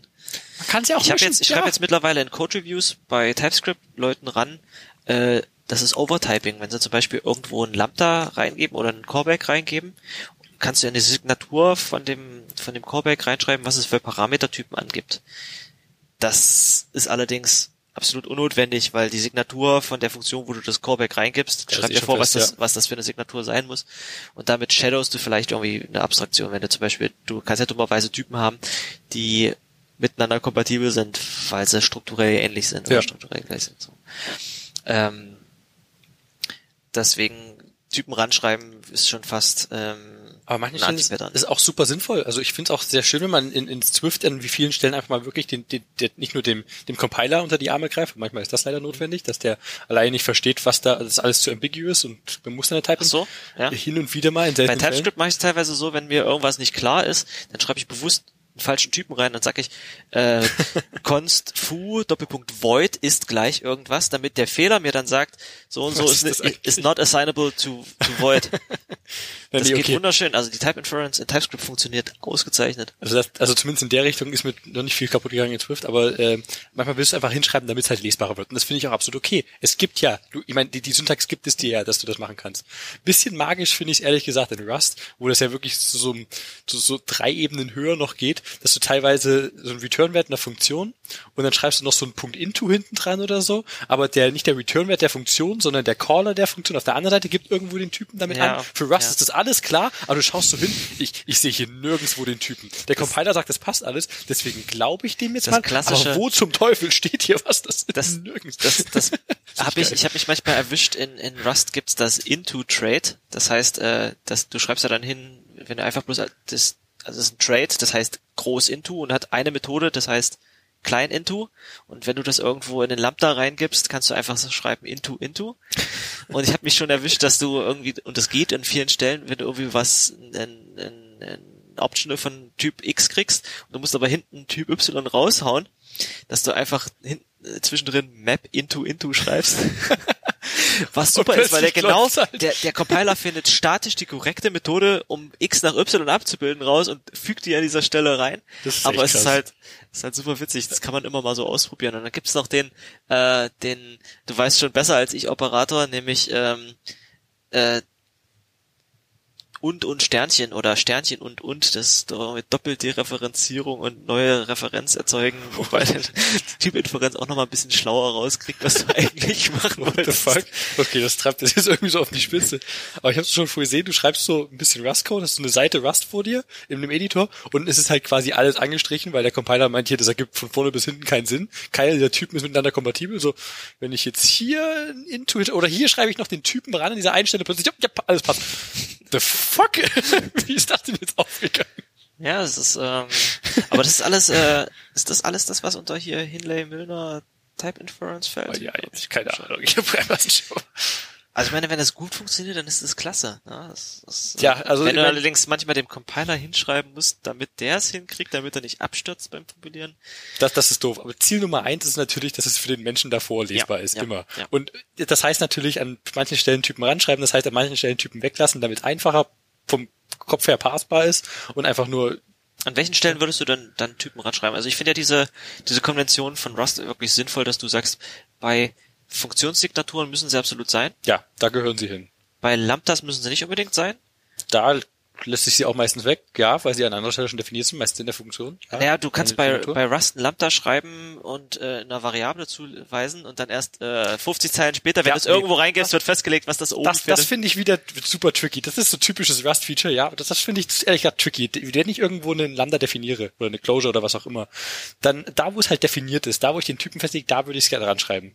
Man kann es ja auch Ich, hab jetzt, ich ja. schreibe jetzt mittlerweile in Code-Reviews bei TypeScript Leuten ran, äh, das ist Overtyping. Wenn sie zum Beispiel irgendwo ein Lambda reingeben oder ein Callback reingeben, kannst du in die Signatur von dem, von dem Callback reinschreiben, was es für Parametertypen angibt. Das ist allerdings absolut unnotwendig, weil die Signatur von der Funktion, wo du das Callback reingibst, ja, schreibt dir vor, fest, was das, ja. was das für eine Signatur sein muss. Und damit shadows du vielleicht irgendwie eine Abstraktion, wenn du zum Beispiel, du kannst ja dummerweise Typen haben, die miteinander kompatibel sind, weil sie strukturell ähnlich sind ja. oder strukturell gleich sind. So. Ähm, deswegen Typen ranschreiben ist schon fast ähm, aber manchmal ist, ist auch super sinnvoll. Also ich finde es auch sehr schön, wenn man in, in Swift an wie vielen Stellen einfach mal wirklich den, den, den, nicht nur dem, dem Compiler unter die Arme greift. Manchmal ist das leider notwendig, dass der alleine nicht versteht, was da, das ist alles zu ambiguous und man muss dann typen. so, ja. Hin und wieder mal in Bei TypeScript mache ich es teilweise so, wenn mir irgendwas nicht klar ist, dann schreibe ich bewusst einen falschen Typen rein, dann sag ich, äh, [laughs] const foo Doppelpunkt void ist gleich irgendwas, damit der Fehler mir dann sagt, so und so ist, ist, is not assignable to, to void. [laughs] das geht okay. wunderschön. Also die Type Inference in TypeScript funktioniert ausgezeichnet. Also das, also zumindest in der Richtung ist mir noch nicht viel kaputt gegangen in Swift, aber äh, manchmal willst du einfach hinschreiben, damit es halt lesbarer wird. Und das finde ich auch absolut okay. Es gibt ja, du, ich meine, die, die Syntax gibt es dir ja, dass du das machen kannst. Bisschen magisch finde ich es ehrlich gesagt in Rust, wo das ja wirklich so, so, so, so drei Ebenen höher noch geht, dass du teilweise so einen Return-Wert einer Funktion und dann schreibst du noch so einen Punkt into hinten dran oder so, aber der nicht der Return-Wert der Funktion, sondern der Caller der Funktion auf der anderen Seite gibt irgendwo den Typen damit ja, an. Für Rust ja. ist das alles klar, aber du schaust so hin, ich, ich sehe hier nirgendwo den Typen. Der das Compiler sagt, das passt alles, deswegen glaube ich dem jetzt mal. Aber wo zum Teufel steht hier was? Das, das nirgends. Das, das, [laughs] das habe ich, ich habe mich manchmal erwischt, in, in Rust gibt's das Into-Trade. Das heißt, äh, dass du schreibst ja dann hin, wenn du einfach bloß das, also es ist ein Trade, das heißt groß Into und hat eine Methode, das heißt klein into und wenn du das irgendwo in den Lambda reingibst, kannst du einfach so schreiben into into und ich habe mich schon erwischt, dass du irgendwie und das geht in vielen Stellen, wenn du irgendwie was ein, ein, ein Optional von Typ X kriegst und du musst aber hinten Typ Y raushauen, dass du einfach hinten äh, zwischendrin Map into into schreibst. [laughs] Was super ist, weil der genau, halt. der, der Compiler findet statisch die korrekte Methode, um X nach Y abzubilden raus und fügt die an dieser Stelle rein. Aber es ist halt, ist halt super witzig. Das kann man immer mal so ausprobieren. Und dann gibt's noch den, äh, den, du weißt schon besser als ich Operator, nämlich ähm, äh, und und Sternchen oder Sternchen und und, das mit Doppeldereferenzierung und neue Referenz erzeugen, [laughs] wobei der Typinferenz auch nochmal ein bisschen schlauer rauskriegt, was du [laughs] eigentlich machen What the wolltest. fuck? Okay, das treibt das jetzt irgendwie so auf die Spitze. Aber ich habe es schon vorher gesehen, du schreibst so ein bisschen Rust-Code, hast so eine Seite Rust vor dir in einem Editor und es ist halt quasi alles angestrichen, weil der Compiler meint hier, das ergibt von vorne bis hinten keinen Sinn. Keiner dieser Typen ist miteinander kompatibel. So, wenn ich jetzt hier ein Intuit oder hier schreibe ich noch den Typen ran an dieser einen Stelle plötzlich, ja, ja alles passt. The fuck? [laughs] Wie ist das denn jetzt aufgegangen? Ja, es ist, ähm, aber das ist alles, äh, ist das alles das, was unter hier Hinley Milner Type Inference fällt? Oh, ja, ich, keine Ahnung. Ich habe einfach schon. Also ich meine, wenn das gut funktioniert, dann ist das klasse. Ne? Das, das, Ja, also wenn du allerdings manchmal dem Compiler hinschreiben musst, damit der es hinkriegt, damit er nicht abstürzt beim Kompilieren. Das, das ist doof. Aber Ziel Nummer eins ist natürlich, dass es für den Menschen davor lesbar Ja, ist, ja, immer. ja. Und das heißt natürlich an manchen Stellen Typen ranschreiben, das heißt an manchen Stellen Typen weglassen, damit es einfacher vom Kopf her passbar ist und einfach nur An welchen Stellen würdest du dann, dann Typen ranschreiben? Also ich finde ja diese, diese Konvention von Rust wirklich sinnvoll, dass du sagst, bei Funktionssignaturen müssen sie absolut sein, Ja, da gehören sie hin. bei Lambdas müssen sie nicht unbedingt sein. Da lässt sich sie auch meistens weg, ja, weil sie an anderer Stelle schon definiert sind, meistens in der Funktion. Ja, Naja, du kannst bei, bei Rust ein Lambda schreiben und äh, einer Variable zuweisen und dann erst äh, 50 Zeilen später, wenn Ja, du es nee, irgendwo reingehst, wird festgelegt, was das oben Das, das eine- finde ich wieder super tricky. Das ist so typisches Rust-Feature, ja. Das, das finde ich ehrlich gesagt tricky. Wenn ich irgendwo einen Lambda definiere oder eine Closure oder was auch immer, dann da, wo es halt definiert ist, da, wo ich den Typen festlege, da würde ich es gerne ranschreiben.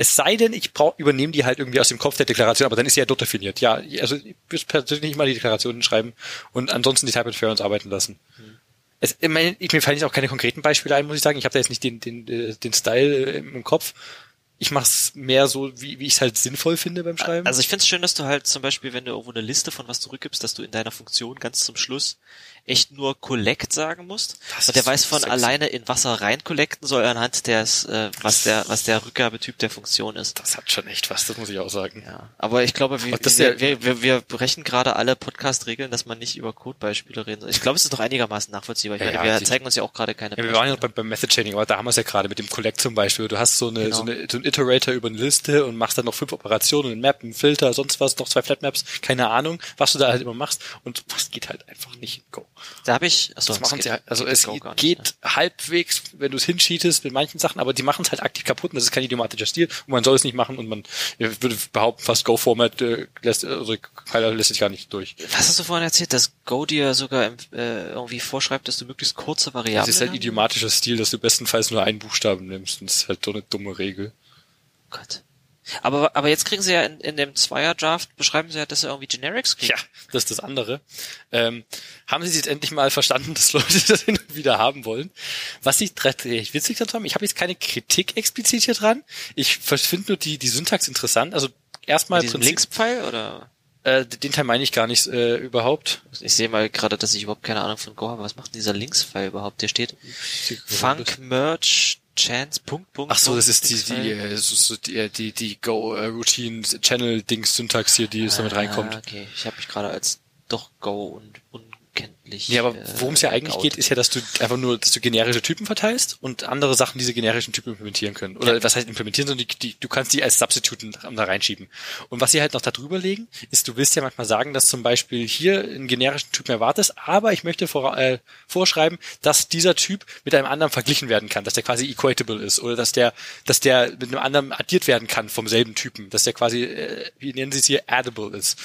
Es sei denn, ich brauch, übernehme die halt irgendwie aus dem Kopf der Deklaration, aber dann ist sie ja dort definiert. Ja, also ich würde persönlich nicht mal die Deklarationen schreiben und ansonsten die Type Inference arbeiten lassen. Es, ich meine, ich, mir fallen jetzt auch keine konkreten Beispiele ein, muss ich sagen. Ich habe da jetzt nicht den, den, äh, den Style äh, im Kopf. Ich mache es mehr so, wie, wie ich es halt sinnvoll finde beim Schreiben. Also ich finde es schön, dass du halt zum Beispiel, wenn du irgendwo eine Liste von was zurückgibst, dass du in deiner Funktion ganz zum Schluss echt nur collect sagen musst. Das und der weiß von sexy. alleine in Wasser rein collecten soll anhand des, äh, was der, was der Rückgabetyp der Funktion ist. Das hat schon echt was, das muss ich auch sagen. Ja, aber ich glaube, wir, wir, wir, wir, wir brechen gerade alle Podcast-Regeln, dass man nicht über Codebeispiele reden soll. Ich glaube, es ist noch einigermaßen nachvollziehbar. Ich Ja, meine, wir zeigen uns ja auch gerade keine Ja, wir waren ja noch beim, beim Method Chaining, aber da haben wir es ja gerade mit dem Collect zum Beispiel. Du hast so eine, Genau. so eine, so ein Iterator über eine Liste und machst dann noch fünf Operationen, ein Map, ein Filter, sonst was, noch zwei Flatmaps, keine Ahnung, was du da halt immer machst und was geht halt einfach nicht in Go. Da habe ich, achso, Das machen geht sie halt, also es Go gar nicht, geht ne? halbwegs, wenn du es hincheatest mit manchen Sachen, aber die machen es halt aktiv kaputt und das ist kein idiomatischer Stil und man soll es nicht machen und man würde behaupten, fast Go-Format äh, lässt, also keiner lässt sich gar nicht durch. Was hast du vorhin erzählt, dass Go dir sogar äh, irgendwie vorschreibt, dass du möglichst kurze Variablen Das ist halt idiomatischer Stil, dass du bestenfalls nur einen Buchstaben nimmst und das ist halt so eine dumme Regel. Gott. Aber, aber jetzt kriegen sie ja in, in dem Zweier-Draft, beschreiben sie ja, dass sie irgendwie Generics kriegen. Ja, das ist das andere. Ähm, haben Sie jetzt endlich mal verstanden, dass Leute [laughs] das hin und wieder haben wollen? Was ich recht witzig daran habe, ich habe jetzt keine Kritik explizit hier dran. Ich finde nur die, die Syntax interessant. Also erstmal Prinzip- Linkspfeil oder? äh, den Teil meine ich gar nicht äh, überhaupt. Ich sehe mal gerade, dass ich überhaupt keine Ahnung von Go habe. Was macht denn dieser Linkspfeil überhaupt? Der steht Funk Merge Chance Punkt Punkt. Ach so, das ist die die äh, die äh, die, die Go äh, Routine Channel Dings Syntax hier, die damit reinkommt. Ah, okay, ich habe mich gerade als doch Go und unkenntlich. Nee, aber äh, worum es ja eigentlich geoutet. geht, ist ja, dass du einfach nur, dass du generische Typen verteilst und andere Sachen diese generischen Typen implementieren können. Oder was heißt implementieren, sondern die, die, du kannst die als Substituten da reinschieben. Und was sie halt noch da drüber legen, ist, du willst ja manchmal sagen, dass zum Beispiel hier einen generischen Typen erwartest, aber ich möchte vor, äh, vorschreiben, dass dieser Typ mit einem anderen verglichen werden kann, dass der quasi equatable ist oder dass der, dass der mit einem anderen addiert werden kann vom selben Typen, dass der quasi, äh, wie nennen sie es hier, addable ist.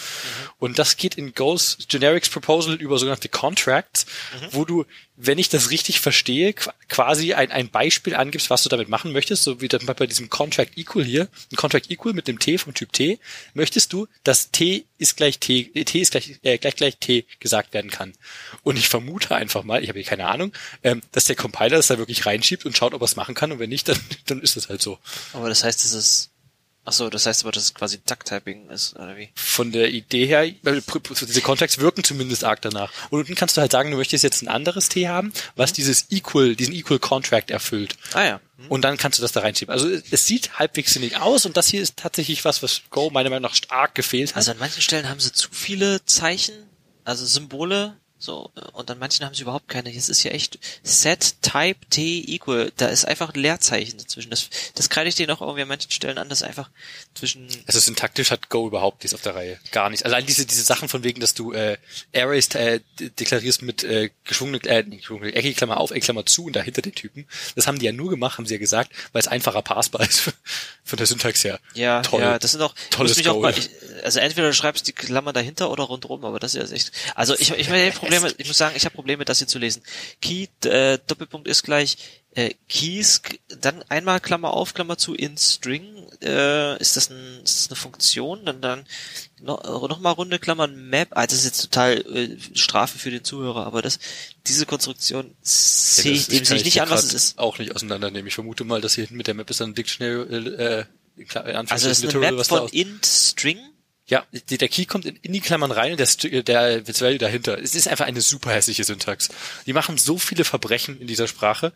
Und das geht in Go's Generics Proposal über sogenannte Contracts, wo du, wenn ich das richtig verstehe, qu- quasi ein, ein Beispiel angibst, was du damit machen möchtest, so wie bei diesem Contract Equal hier, ein Contract Equal mit dem T vom Typ T, möchtest du, dass T ist gleich T, äh, T ist gleich, äh, gleich gleich T gesagt werden kann. Und ich vermute einfach mal, ich habe hier keine Ahnung, ähm, dass der Compiler das da wirklich reinschiebt und schaut, ob er es machen kann und wenn nicht, dann, [laughs] dann ist es halt so. Aber das heißt, es ist. Ach so, das heißt aber, dass es quasi Duck-Typing ist, oder wie? von der Idee her, diese Contracts wirken zumindest arg danach. Und unten kannst du halt sagen, du möchtest jetzt ein anderes T haben, was dieses Equal, diesen Equal Contract erfüllt. Ah ja. Hm. Und dann kannst du das da reinschieben. Also es es sieht halbwegs sinnig aus und das hier ist tatsächlich was, was Go meiner Meinung nach stark gefehlt hat. Also an manchen Stellen haben sie zu viele Zeichen, also Symbole, So, und an manchen haben sie überhaupt keine. Es ist ja echt set type t equal. Da ist einfach ein Leerzeichen dazwischen. Das, das kreide ich denen auch irgendwie an manchen Stellen an, dass einfach zwischen. Also syntaktisch hat Go überhaupt nichts auf der Reihe. Gar nichts. Allein diese, diese Sachen von wegen, dass du äh, Arrays äh, deklarierst mit äh, geschwungene, äh, geschwungene, eckige Klammer auf, eckige Klammer zu und dahinter den Typen. Das haben die ja nur gemacht, haben sie ja gesagt, weil es einfacher passbar [laughs] ist von der Syntax her. Ja, Toll. ja, das sind auch, tolles mich auch mal, ich, also entweder du schreibst die Klammer dahinter oder rundherum, aber das ist ja echt, also ich, ich meine, Probleme, ich muss sagen, ich habe Probleme, das hier zu lesen. Key, äh, Doppelpunkt ist gleich, äh, Keys, dann einmal Klammer auf, Klammer zu in String, äh, ist das, ein, ist das eine Funktion, dann dann noch, äh, noch mal runde Klammern Map, ah, das ist jetzt total äh, Strafe für den Zuhörer, aber das, diese Konstruktion sehe ja, ich, dem sehe ich nicht an, was es ist. Auch nicht auseinandernehmen. Ich vermute mal, dass hier hinten mit der Map ist dann ein Dictionary, äh, also das ist eine Map von int String ja, der Key kommt in, in die Klammern rein und der, der Value dahinter. Es ist einfach eine super hässliche Syntax. Die machen so viele Verbrechen in dieser Sprache.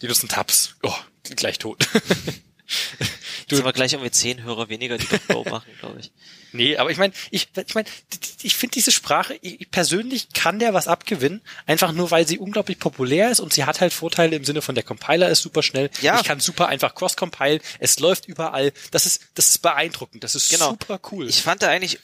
Die nutzen Tabs. Oh, gleich tot. [laughs] du, aber gleich irgendwie zehn Hörer weniger, die Go machen, glaube ich. [laughs] Nee, aber ich meine, ich, ich meine, ich finde diese Sprache, ich persönlich kann der was abgewinnen, einfach nur weil sie unglaublich populär ist und sie hat halt Vorteile im Sinne von der Compiler ist super schnell. Ja. Ich kann super einfach cross-compile, es läuft überall. Das ist, das ist beeindruckend, das ist genau. super cool. Ich fand da eigentlich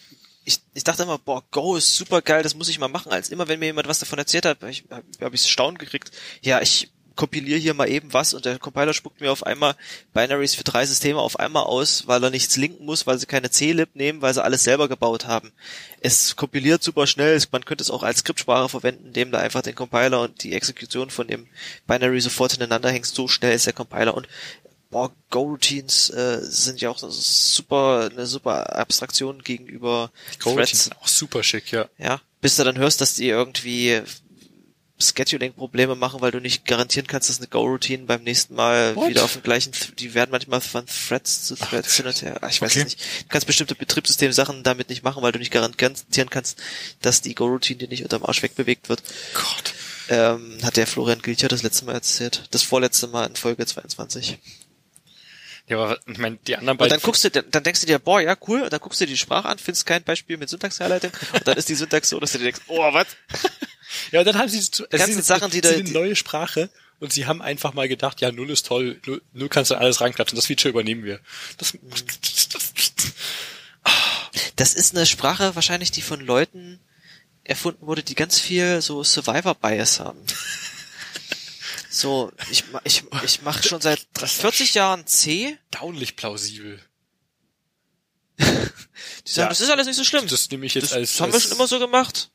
ich, ich dachte immer, boah, Go ist super geil, das muss ich mal machen. Als immer, wenn mir jemand was davon erzählt hat, habe ich, hab ich Staunen gekriegt. Ja, ich kompiliere hier mal eben was und der Compiler spuckt mir auf einmal Binaries für drei Systeme auf einmal aus, weil er nichts linken muss, weil sie keine C-Lib nehmen, weil sie alles selber gebaut haben. Es kompiliert super schnell, man könnte es auch als Skriptsprache verwenden, indem da einfach den Compiler und die Exekution von dem Binary sofort hintereinander hängst, so schnell ist der Compiler und boah, Go-Routines äh, sind ja auch super eine super Abstraktion gegenüber Go-Routines sind auch super schick, ja. Ja, bis du dann hörst, dass die irgendwie Scheduling-Probleme machen, weil du nicht garantieren kannst, dass eine Go-Routine beim nächsten Mal What? wieder auf dem gleichen, die werden manchmal von Threads zu Threads hin und her. Ach, ich weiß okay. es nicht. Du kannst bestimmte Betriebssystem-Sachen damit nicht machen, weil du nicht garantieren kannst, dass die Go-Routine dir nicht unterm Arsch wegbewegt wird. Gott. Ähm, hat der Florian Gilcher das letzte Mal erzählt. Das vorletzte Mal in Folge 22. Ja, aber ich meine, die anderen beiden. Und dann guckst du, dann denkst du dir, boah, ja, cool, und dann guckst du dir die Sprache an, findest kein Beispiel mit Syntax-Herleitung, und dann ist die Syntax so, dass du dir denkst, oh, was? Ja, dann haben sie zu, ganzen Sachen, die da, eine neue Sprache und sie haben einfach mal gedacht, ja, null ist toll, null, null kannst du alles reinklatschen, das Feature übernehmen wir. Das, das, ist eine Sprache wahrscheinlich, die von Leuten erfunden wurde, die ganz viel so Survivor Bias haben. [laughs] So, ich, ich, ich mache schon seit 40 Jahren C. Downlich plausibel. [laughs] die sagen, ja, das ist alles nicht so schlimm. Das nehme ich jetzt das, als. Das haben wir schon immer so gemacht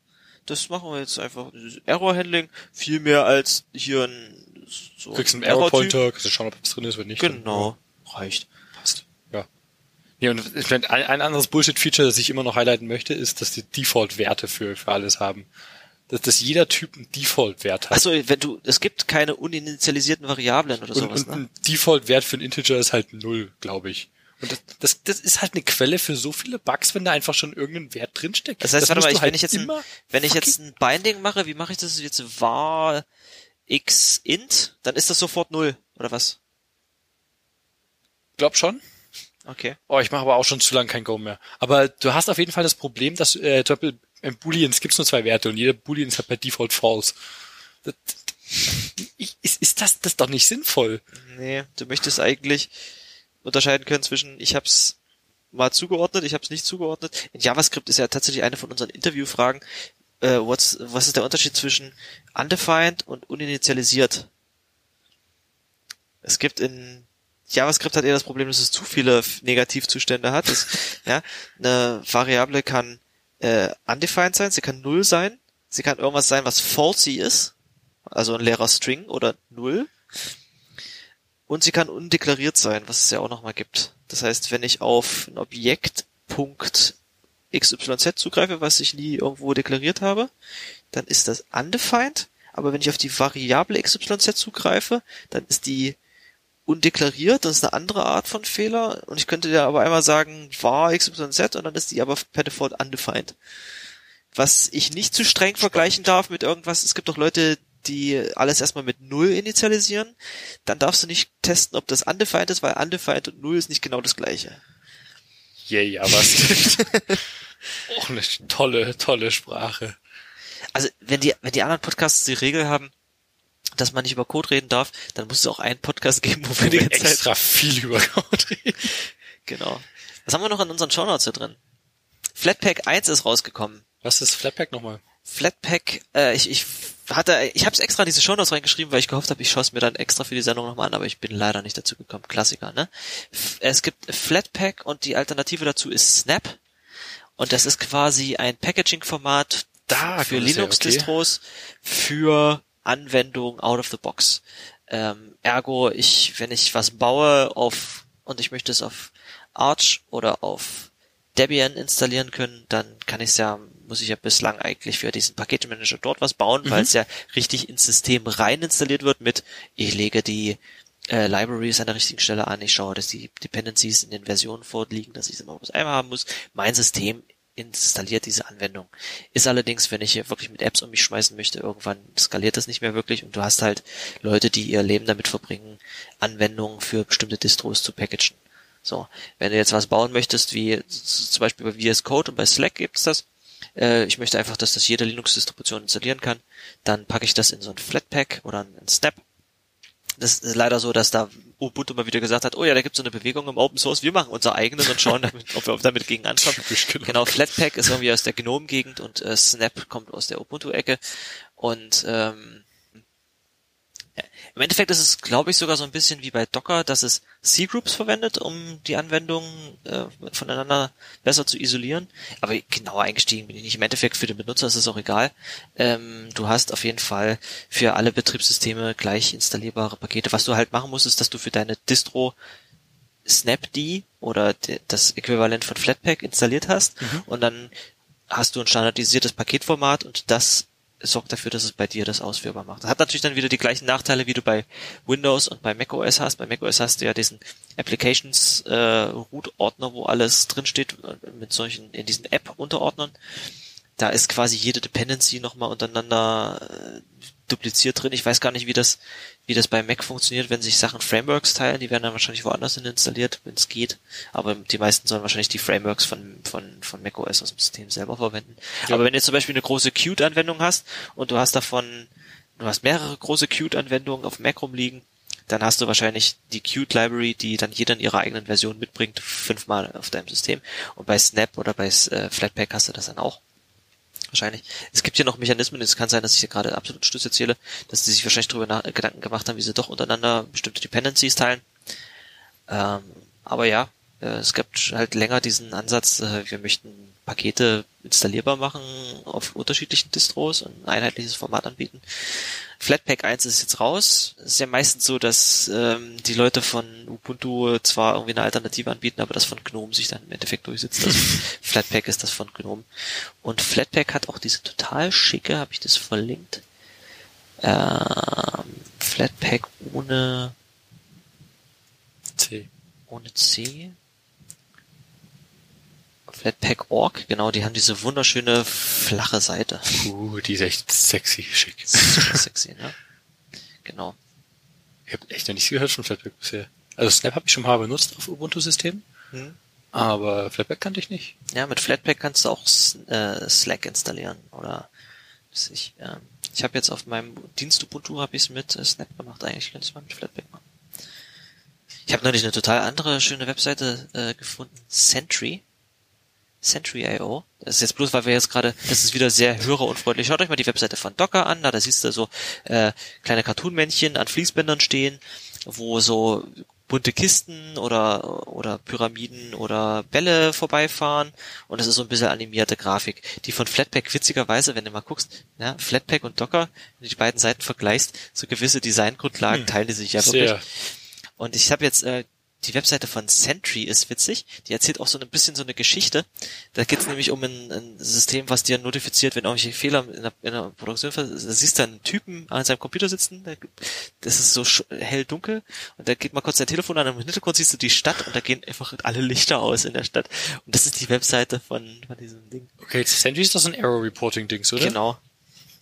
das machen wir jetzt einfach. Error-Handling viel mehr als hier ein so Kriegst einen Error-Pointer, kannst du schauen, ob was drin ist, wenn nicht. Genau, reicht. Passt. Ja. Ja, und ich mein, ein, ein anderes Bullshit-Feature, das ich immer noch highlighten möchte, ist, dass die Default-Werte für, für alles haben. Dass, dass jeder Typ einen Default-Wert hat. Also wenn du, es gibt keine uninitialisierten Variablen oder und, sowas. Und ne? ein Default-Wert für ein Integer ist halt null, glaube ich. Und das, das, das ist halt eine Quelle für so viele Bugs, wenn da einfach schon irgendein Wert drinsteckt. Das heißt, das warte mal, ich, halt wenn ich jetzt ein, wenn ich jetzt ein Binding mache, wie mache ich das jetzt var x int, dann ist das sofort null oder was? Glaub schon. Okay. Oh, ich mache aber auch schon zu lange kein Go mehr. Aber du hast auf jeden Fall das Problem, dass äh, zum Beispiel in Booleans gibt's nur zwei Werte und jeder Boolean ist halt per Default false. Das, ist, ist das das doch nicht sinnvoll? Nee, du möchtest eigentlich unterscheiden können zwischen ich hab's mal zugeordnet, ich hab's nicht zugeordnet. In JavaScript ist ja tatsächlich eine von unseren Interviewfragen, äh, what's, was ist der Unterschied zwischen undefined und uninitialisiert? Es gibt in JavaScript hat eher das Problem, dass es zu viele Negativzustände hat. Das, ja, eine Variable kann äh, undefined sein, sie kann null sein, sie kann irgendwas sein, was falsy ist, also ein leerer String oder null. Und sie kann undeklariert sein, was es ja auch nochmal gibt. Das heißt, wenn ich auf ein Objekt Punkt XYZ zugreife, was ich nie irgendwo deklariert habe, dann ist das undefined. Aber wenn ich auf die Variable XYZ zugreife, dann ist die undeklariert, das ist eine andere Art von Fehler. Und ich könnte ja aber einmal sagen, var XYZ und dann ist die aber per Default undefined. Was ich nicht zu streng vergleichen darf mit irgendwas, es gibt doch Leute, die alles erstmal mit Null initialisieren, dann darfst du nicht testen, ob das undefined ist, weil undefined und Null ist nicht genau das gleiche. Yay, aber es auch [laughs] eine tolle, tolle Sprache. Also wenn die, wenn die anderen Podcasts die Regel haben, dass man nicht über Code reden darf, dann muss es auch einen Podcast geben, wo wir die ganze Zeit extra viel über Code reden. Genau. Was haben wir noch in unseren Shownotes hier drin? Flatpak 1 ist rausgekommen. Was ist Flatpak nochmal? Flatpak, äh, ich, ich hatte, ich habe es extra in diese Shownotes reingeschrieben, weil ich gehofft habe, ich schaue es mir dann extra für die Sendung nochmal an, aber ich bin leider nicht dazu gekommen. Klassiker, ne? Es gibt Flatpak und die Alternative dazu ist Snap. Und das ist quasi ein Packaging-Format Da für Linux-Distros für Anwendungen out of the box. Ähm, ergo, ich, wenn ich was baue auf und ich möchte es auf Arch oder auf Debian installieren können, dann kann ich es ja, muss ich ja bislang eigentlich für diesen Paketmanager dort was bauen, weil es ja richtig ins System rein installiert wird mit, ich lege die äh, Libraries an der richtigen Stelle an, ich schaue, dass die Dependencies in den Versionen vorliegen, dass ich es immer bloß einmal haben muss. Mein System installiert diese Anwendung. Ist allerdings, wenn ich hier wirklich mit Apps um mich schmeißen möchte, irgendwann skaliert das nicht mehr wirklich und du hast halt Leute, die ihr Leben damit verbringen, Anwendungen für bestimmte Distros zu packagen. So, wenn du jetzt was bauen möchtest, wie zum Beispiel bei VS Code und bei Slack gibt's das, äh, ich möchte einfach, dass das jede Linux-Distribution installieren kann, dann packe ich das in so ein Flatpak oder ein Snap. Das ist leider so, dass da Ubuntu mal wieder gesagt hat, oh ja, da gibt's so eine Bewegung im Open Source, wir machen unser eigenen und schauen, damit, [laughs] ob wir damit gegen ankommen. Genau. Genau, Flatpak ist irgendwie aus der GNOME-Gegend und äh, Snap kommt aus der Ubuntu-Ecke. Und ähm, im Endeffekt ist es, glaube ich, sogar so ein bisschen wie bei Docker, dass es C-Groups verwendet, um die Anwendungen äh, voneinander besser zu isolieren. Aber genauer eingestiegen bin ich nicht. Im Endeffekt für den Benutzer ist es auch egal. Ähm, du hast auf jeden Fall für alle Betriebssysteme gleich installierbare Pakete. Was du halt machen musst, ist, dass du für deine Distro Snapd oder de- das Äquivalent von Flatpak installiert hast und dann hast du ein standardisiertes Paketformat und das sorgt dafür, dass es bei dir das ausführbar macht. Das hat natürlich dann wieder die gleichen Nachteile, wie du bei Windows und bei macOS hast. Bei macOS hast du ja diesen Applications äh, Root Ordner, wo alles drinsteht äh, mit solchen in diesen App Unterordnern. Da ist quasi jede Dependency nochmal untereinander äh, dupliziert drin. Ich weiß gar nicht, wie das, wie das bei Mac funktioniert, wenn sich Sachen Frameworks teilen. Die werden dann wahrscheinlich woanders hin installiert, wenn es geht. Aber die meisten sollen wahrscheinlich die Frameworks von, von, von macOS aus dem System selber verwenden. Ja. Aber wenn du jetzt zum Beispiel eine große Qt-Anwendung hast und du hast davon, du hast mehrere große Qt-Anwendungen auf Mac rumliegen, dann hast du wahrscheinlich die Qt-Library, die dann jeder in ihrer eigenen Version mitbringt, fünfmal auf deinem System. Und bei Snap oder bei äh, Flatpak hast du das dann auch. Wahrscheinlich. Es gibt hier noch Mechanismen, es kann sein, dass ich hier gerade absolut Stuss erzähle, dass die sich wahrscheinlich darüber nach, Gedanken gemacht haben, wie sie doch untereinander bestimmte Dependencies teilen. Ähm, aber ja, äh, es gibt halt länger diesen Ansatz, äh, wir möchten Pakete installierbar machen auf unterschiedlichen Distros und ein einheitliches Format anbieten. Flatpak 1 ist jetzt raus. Es ist ja meistens so, dass ähm, die Leute von Ubuntu zwar irgendwie eine Alternative anbieten, aber das von GNOME sich dann im Endeffekt durchsetzt. Also [laughs] Flatpak ist das von GNOME. Und Flatpak hat auch diese total schicke, habe ich das verlinkt, ähm, Flatpak ohne, C. ohne C. Flatpak.org, genau, die haben diese wunderschöne flache Seite. Uh, die ist echt sexy, schick. [laughs] Super sexy, ne? Genau. Ich habe echt noch nichts gehört von Flatpak bisher. Also Snap habe ich schon mal benutzt auf Ubuntu-Systemen, Hm. aber Flatpak kannte ich nicht. Ja, mit Flatpak kannst du auch äh, Slack installieren oder ich. Ähm, ich habe jetzt auf meinem Dienst Ubuntu habe ich es mit äh, Snap gemacht. Eigentlich könnte ich es mal mit Flatpak machen. Ich habe neulich eine total andere schöne Webseite äh, gefunden, Sentry. Sentry.io. Das ist jetzt bloß, weil wir jetzt gerade, das ist wieder sehr hörerunfreundlich. Schaut euch mal die Webseite von Docker an, da, da siehst du so äh, kleine Cartoon-Männchen an Fließbändern stehen, wo so bunte Kisten oder oder Pyramiden oder Bälle vorbeifahren und das ist so ein bisschen animierte Grafik. Die von Flatpak witzigerweise, wenn du mal guckst, ja, Flatpak und Docker, wenn du die beiden Seiten vergleichst, so gewisse Designgrundlagen Hm. teilen die sich ja wirklich. Und ich habe jetzt äh, die Webseite von Sentry ist witzig. Die erzählt auch so ein bisschen so eine Geschichte. Da geht es nämlich um ein, ein System, was dir notifiziert, wenn irgendwelche Fehler in der, in der Produktion da siehst du einen Typen an seinem Computer sitzen, das ist so sch- hell dunkel und da geht mal kurz dein Telefon an und im Hintergrund siehst du die Stadt und da gehen einfach alle Lichter aus in der Stadt. Und das ist die Webseite von, von diesem Ding. Okay, Sentry ist doch so ein Error-Reporting-Dings, oder? Genau.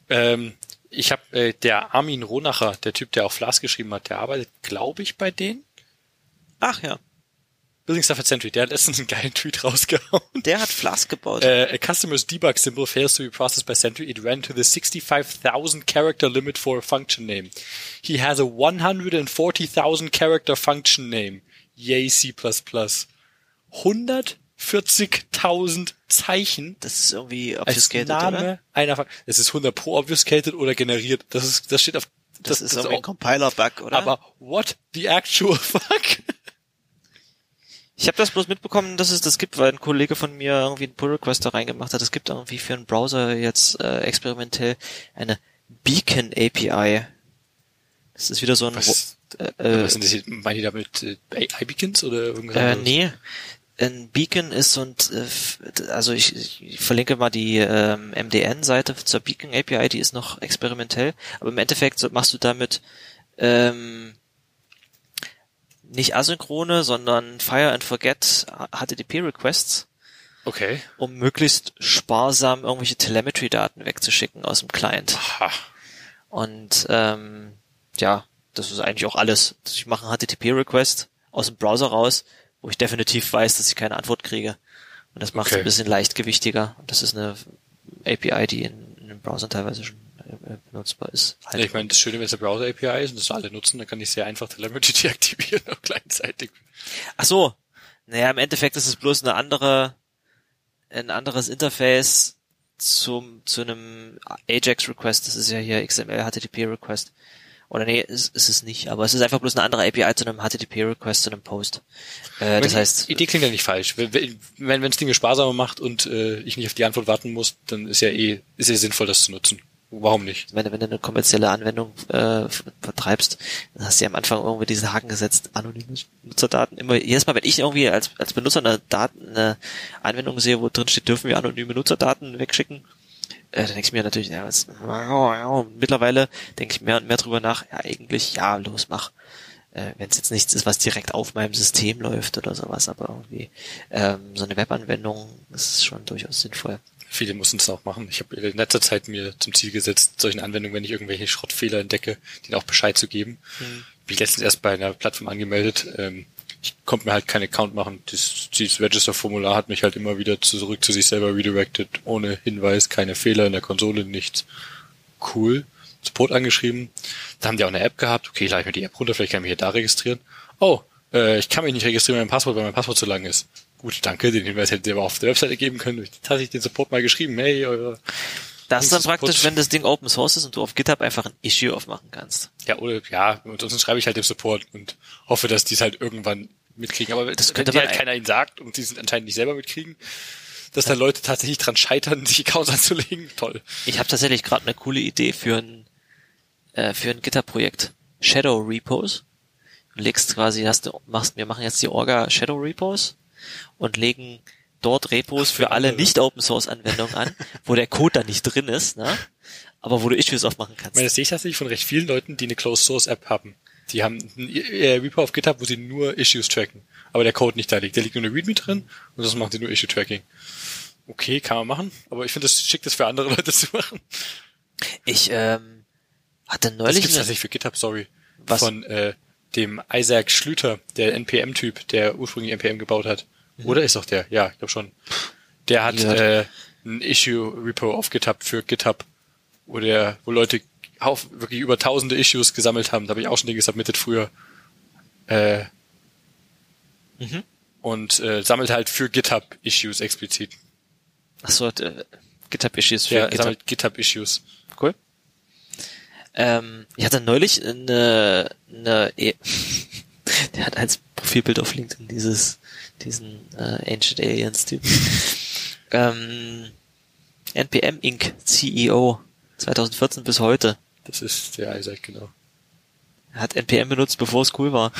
Ähm, ich habe äh, der Armin Ronacher, der Typ, der auch Flask geschrieben hat, der arbeitet, glaube ich, bei denen. Ach ja. Building Stuff at Sentry, der hat letztens einen geilen Tweet rausgehauen. Der hat Flask gebaut. Uh, a customer's debug symbol fails to be processed by Sentry. It ran to the 65,000 character limit for a function name. He has a 140,000 character function name. Yay C++. 140.000 Zeichen das ist irgendwie als obfuscated, Name oder? einer Es ist 100 pro obfuscated oder generiert. Das ist, das steht auf, Das, ist irgendwie auch- ein Compiler-Bug, oder? aber what the actual [laughs] fuck? Ich habe das bloß mitbekommen, dass es das gibt, weil ein Kollege von mir irgendwie einen Pull-Request da reingemacht hat. Es gibt irgendwie für einen Browser jetzt äh, experimentell eine Beacon API. Das ist wieder so ein... Was- äh, äh, Was sind das hier? Meinen die damit äh, AI-Beacons oder irgendwas? Äh, nee. Ein Beacon ist so ein, äh, also ich, ich verlinke mal die ähm, MDN-Seite zur Beacon API, die ist noch experimentell, aber im Endeffekt machst du damit ähm, nicht asynchrone, sondern Fire and Forget HTTP-Requests, Okay. um möglichst sparsam irgendwelche Telemetry-Daten wegzuschicken aus dem Client. Ha. Und ähm, ja, das ist eigentlich auch alles. Ich mache einen HTTP-Request aus dem Browser raus, wo ich definitiv weiß, dass ich keine Antwort kriege. Und das macht es Okay. ein bisschen leichtgewichtiger. Und das ist eine API, die in, in den Browsern teilweise schon benutzbar ist. Halt. Ja, ich meine, das Schöne, wenn es eine Browser-API ist und das alle nutzen, dann kann ich sehr einfach Telemetry [laughs] deaktivieren, auch gleichzeitig. Ach so. Naja, im Endeffekt ist es bloß eine andere, ein anderes Interface zum, zu einem Ajax-Request. Das ist ja hier XML HTTP-Request. Oder nee, ist, ist es nicht, aber es ist einfach bloß eine andere API zu einem HTTP-Request, zu einem Post. Äh, das heißt, die Idee klingt ja nicht falsch. Wenn wenn wenn's Dinge sparsamer macht und äh, ich nicht auf die Antwort warten muss, dann ist ja eh ist ja sinnvoll, das zu nutzen. Warum nicht? wenn, wenn du eine kommerzielle Anwendung äh, vertreibst, dann hast du ja am Anfang irgendwie diesen Haken gesetzt, anonyme Nutzerdaten. Immer jedes Mal, wenn ich irgendwie als, als Benutzer eine Daten, eine Anwendung sehe, wo drin steht, dürfen wir anonyme Nutzerdaten wegschicken, äh, dann denke ich mir natürlich, ja, was, mittlerweile denke ich mehr und mehr drüber nach, ja, eigentlich, ja, los, mach. Äh, wenn es jetzt nichts ist, was direkt auf meinem System läuft oder sowas, aber irgendwie ähm, so eine Webanwendung ist schon durchaus sinnvoll. Viele mussten es auch machen. Ich habe in letzter Zeit mir zum Ziel gesetzt, solchen Anwendungen, wenn ich irgendwelche Schrottfehler entdecke, denen auch Bescheid zu geben. Bin ich letztens erst bei einer Plattform angemeldet. Ähm, ich konnte mir halt keinen Account machen. Das, dieses Register-Formular hat mich halt immer wieder zurück zu sich selber redirected, ohne Hinweis, keine Fehler in der Konsole, nichts. Cool. Support angeschrieben. Da haben die auch eine App gehabt. Okay, lade ich mir die App runter, vielleicht kann ich mich hier da registrieren. Oh, äh, ich kann mich nicht registrieren mit meinem Passwort, weil mein Passwort zu lang ist. Gut, danke, den Hinweis hätte ihr aber auf der Webseite geben können. Ich den Support mal geschrieben, hey, eure Das ist dann praktisch, wenn das Ding Open Source ist und du auf GitHub einfach ein Issue aufmachen kannst. Ja, oder ja, und sonst schreibe ich halt dem Support und hoffe, dass die es halt irgendwann mitkriegen. Aber Das wenn könnte man halt ein- keiner ihnen sagt und die es anscheinend nicht selber mitkriegen, dass dann Leute tatsächlich dran scheitern, sich Accounts anzulegen, toll. Ich habe tatsächlich gerade eine coole Idee für ein äh, für ein GitHub-Projekt. Shadow Repos. Du legst quasi, hast du, machst, wir machen jetzt die Orga Shadow Repos und legen dort Repos für alle andere. nicht Open Source Anwendungen an, wo der Code dann nicht drin ist, ne? Aber wo du Issues aufmachen kannst. Ich meine, das sehe ich tatsächlich von recht vielen Leuten, die eine Closed Source App haben. Die haben ein äh, Repo auf GitHub, wo sie nur Issues tracken. Aber der Code nicht da liegt. Da liegt nur eine README drin und das macht sie nur Issue Tracking. Okay, kann man machen, aber ich finde es schick, das für andere [laughs] Leute zu machen. Ich ähm, hatte Das neulich gibt's eine, tatsächlich für GitHub, sorry. Was? Von äh, dem Isaac Schlüter, der NPM-Typ, der ursprünglich NPM gebaut hat. Oder ist doch der? Ja, ich glaube schon. Der hat gehört. äh, ein Issue-Repo auf GitHub für GitHub, wo der, wo Leute auf, wirklich über tausende Issues gesammelt haben. Da habe ich auch schon Dinge submitted früher. Äh, Mhm. Und äh, sammelt halt für GitHub Issues explizit. achso, äh, GitHub Issues für Ja, GitHub. sammelt GitHub Issues. Cool. Ähm, ich hatte neulich eine, eine e [laughs] der hat als Profilbild auf LinkedIn dieses, diesen äh, Ancient Aliens Typ. [laughs] ähm, NPM Inc. CEO 2014 bis heute. Das ist der Isaac, genau. Er hat NPM benutzt, bevor es cool war.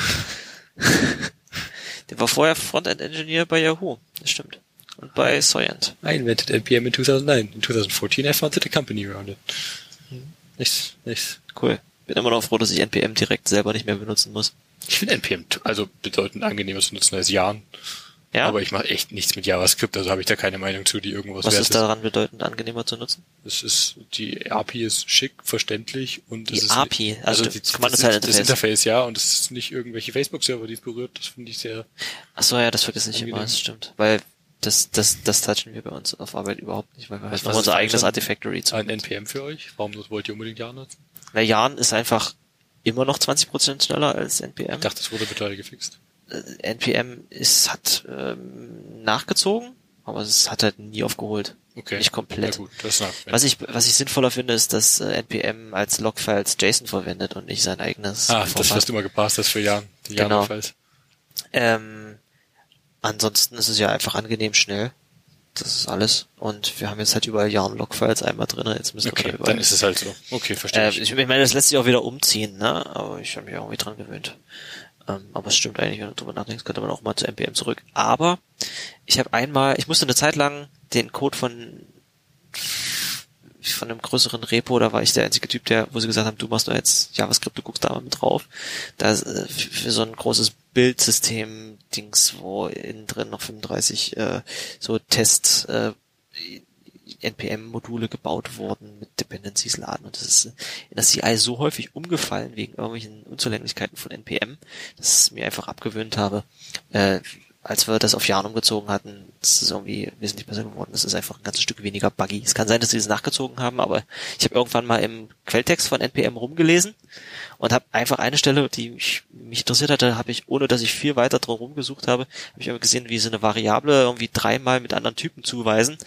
[laughs] der war vorher Frontend Engineer bei Yahoo. Das stimmt. Und bei Soyent. I invented NPM in 2009. In 2014 I founded a company around it. Nichts, nichts. Cool. Bin immer noch froh, dass ich NPM direkt selber nicht mehr benutzen muss. Ich finde NPM also bedeutend angenehmer zu nutzen als Yarn. Ja? Aber ich mache echt nichts mit JavaScript, also habe ich da keine Meinung zu, die irgendwas Was wert ist daran bedeutend angenehmer zu nutzen? Es ist, die API ist schick, verständlich und Die es ist API, also also die, das das, Kommandozeileninterface. das Interface, ja, und es ist nicht irgendwelche Facebook-Server, die es berührt, das finde ich sehr, Ach so, ja, das vergesse ich immer, das stimmt. Weil das, das, das touchen wir bei uns auf Arbeit überhaupt nicht, weil wir halt noch unser eigenes? Artifactory zu. ein NPM für euch. Warum wollt ihr unbedingt Java nutzen? Na, Jan ist einfach immer noch 20% schneller als NPM. Ich dachte, das wurde mittlerweile gefixt. Äh, NPM ist, hat ähm, nachgezogen, aber es hat halt nie aufgeholt. Okay. Nicht komplett. Ja gut, das nach, Was ich, was ich sinnvoller finde, ist, dass äh, NPM als Logfiles JSON verwendet und nicht sein eigenes Ah, das, Format. was du immer gepasst hast für Jahren. Die Genau. Java-Files. Ähm, ansonsten ist es ja einfach angenehm schnell. Das ist alles. Und wir haben jetzt halt überall Yarn Logfiles einmal drin. Jetzt müssen wir Okay, überall. dann ist es halt so. Okay, verstehe äh, ich. ich, meine, das lässt sich auch wieder umziehen, ne? Aber ich habe mich irgendwie dran gewöhnt. Ähm, aber es stimmt eigentlich, wenn du drüber nachdenkst, könnte man auch mal zu NPM zurück. Aber ich habe einmal, ich musste eine Zeit lang den Code von von einem größeren Repo, da war ich der einzige Typ, der, wo sie gesagt haben, du machst doch jetzt JavaScript, du guckst da mal mit drauf. Da äh, für so ein großes Bildsystem-Dings, wo innen drin noch 35 äh, so Test äh, NPM-Module gebaut wurden mit Dependencies laden und das ist in der CI so häufig umgefallen wegen irgendwelchen Unzulänglichkeiten von NPM, dass ich es mir einfach abgewöhnt habe. Äh, als wir das auf Jahren umgezogen hatten, das ist irgendwie wesentlich besser geworden. Das ist einfach ein ganzes Stück weniger buggy. Es kann sein, dass sie das nachgezogen haben, aber ich habe irgendwann mal im Quelltext von NPM rumgelesen und habe einfach eine Stelle, die mich, mich interessiert hatte, habe ich, ohne dass ich viel weiter drum rumgesucht habe, habe ich immer gesehen, wie sie eine Variable irgendwie dreimal mit anderen Typen zuweisen.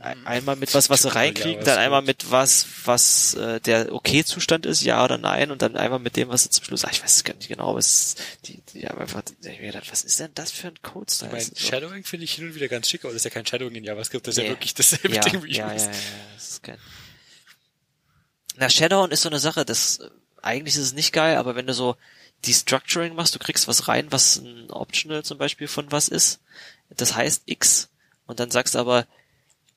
Ein- Einmal mit was, was sie reinkriegen, dann was einmal mit was, was äh, der Okay-Zustand ist, ja oder nein, und dann einmal mit dem, was sie zum Schluss, ach, ich weiß es gar nicht genau, es, die, die haben einfach, ich hab mir gedacht, was ist denn das für ein Code-Style? Ich meine, So- Shadowing finde ich hin und wieder ganz schick, aber das ist ja kein Shadowing in JavaScript, das ist ja wirklich dasselbe ja, Ding wie ja, ja, ja, ja, das ist geil. Na, Shadowing ist so eine Sache, das, eigentlich ist es nicht geil, aber wenn du so Destructuring machst, du kriegst was rein, was ein Optional zum Beispiel von was ist, das heißt X, und dann sagst du aber,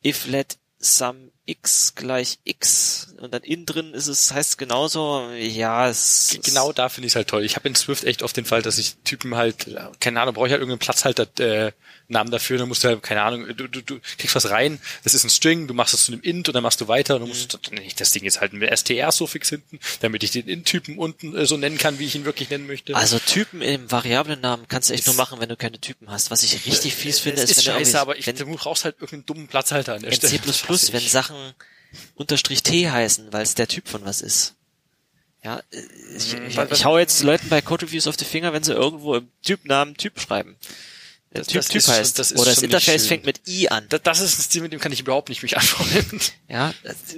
if let sum x gleich x, und dann innen drin ist es, heißt es genauso, ja, es, Genau da finde ich es halt toll. Ich habe in Swift echt oft den Fall, dass ich Typen halt, keine Ahnung, brauche ich halt irgendeinen Platzhalter äh, Namen dafür, dann musst du halt, keine Ahnung, du, du, du kriegst was rein, das ist ein String, du machst es zu einem Int und dann machst du weiter und dann musst du, nenne ich das Ding jetzt halt mit str-Suffix hinten, damit ich den Int-Typen unten äh, so nennen kann, wie ich ihn wirklich nennen möchte. Also Typen im Variablen-Namen kannst du echt nur machen, wenn du keine Typen hast. Was ich richtig fies finde, es ist, ist wenn du scheiße, irgendwie- aber ich, wenn, du brauchst halt irgendeinen dummen Platzhalter an der in Stelle. C++, Das hasse wenn ich. Sachen unterstrich T heißen, weil es der Typ von was ist. Ja, äh, ich, ich, was- ich hau jetzt Leuten bei Code Reviews auf die Finger, wenn sie irgendwo im Typnamen Typ schreiben. Das- Typ das Typ ist heißt. das ist oder das Interface fängt mit I an. Da- Das ist ein Stil, mit dem kann ich überhaupt nicht mich [laughs] anfreunden. Ja, das-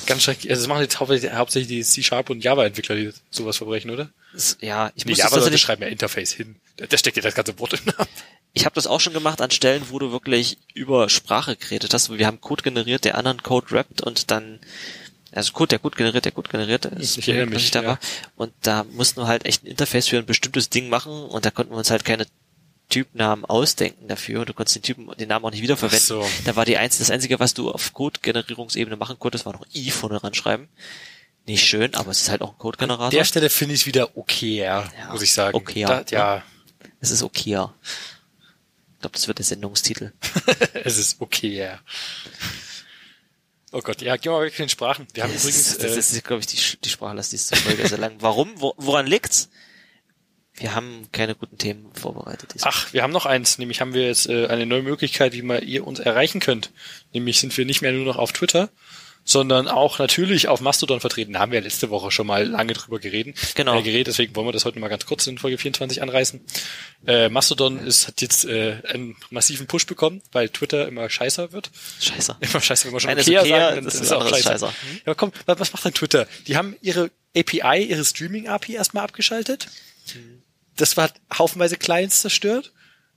[laughs] Ganz schrecklich. Also das machen jetzt hauptsächlich, die C-Sharp und Java-Entwickler, die sowas verbrechen, oder? das- ja, ich Nee, muss das Java-Leute tatsächlich, schreiben ja Interface hin. Da, steckt ja das ganze Wort im Namen. ich habe das auch schon gemacht an Stellen, wo du wirklich über Sprache geredet hast. Wir haben Code generiert, der anderen Code rappt und dann also Code, der gut generiert, der gut generiert ist. Ich erinnere mich, ich da ja. war. Und da mussten wir halt echt ein Interface für ein bestimmtes Ding machen und da konnten wir uns halt keine Typnamen ausdenken dafür. Du konntest den Typen, den Namen auch nicht wiederverwenden. So. Da war die einzige, das einzige, was du auf Code-Generierungsebene machen konntest, war noch I vorne ranschreiben. Nicht schön, aber es ist halt auch ein An Code-Generator. der Stelle finde ich es wieder okay, ja, muss ich sagen. okay, ja. Da, ja, Es ist okay, ja. Ich glaube, das wird der Sendungstitel. [laughs] es ist okay, ja. Oh Gott, ja, gehen wir mal weg zu den Sprachen. Wir haben Das übrigens, ist, das äh, ist glaube ich, die, Sch- die sprachlastigste Folge sehr lang. Warum? Wo, woran liegt's? Wir haben keine guten Themen vorbereitet. ach, wir haben noch eins, nämlich haben wir jetzt äh, eine neue Möglichkeit, wie man ihr uns erreichen könnt. Nämlich sind wir nicht mehr nur noch auf Twitter, sondern auch natürlich auf Mastodon vertreten. Da haben wir ja letzte Woche schon mal lange drüber geredet. Genau. Äh, geredet, deswegen wollen wir das heute mal ganz kurz in Folge 24 anreißen. Äh, Mastodon ist, hat jetzt äh, einen massiven Push bekommen, weil Twitter immer scheißer wird. Scheiße. [laughs] Immer scheiße, wenn wir schon Nein, ist Okea okay, sagen, dann das ist ist es auch anderes scheiße. scheiße. Ja, komm, wa- was macht denn Twitter? Die haben ihre API, ihre Streaming-API erstmal abgeschaltet. Das war haufenweise Clients zerstört.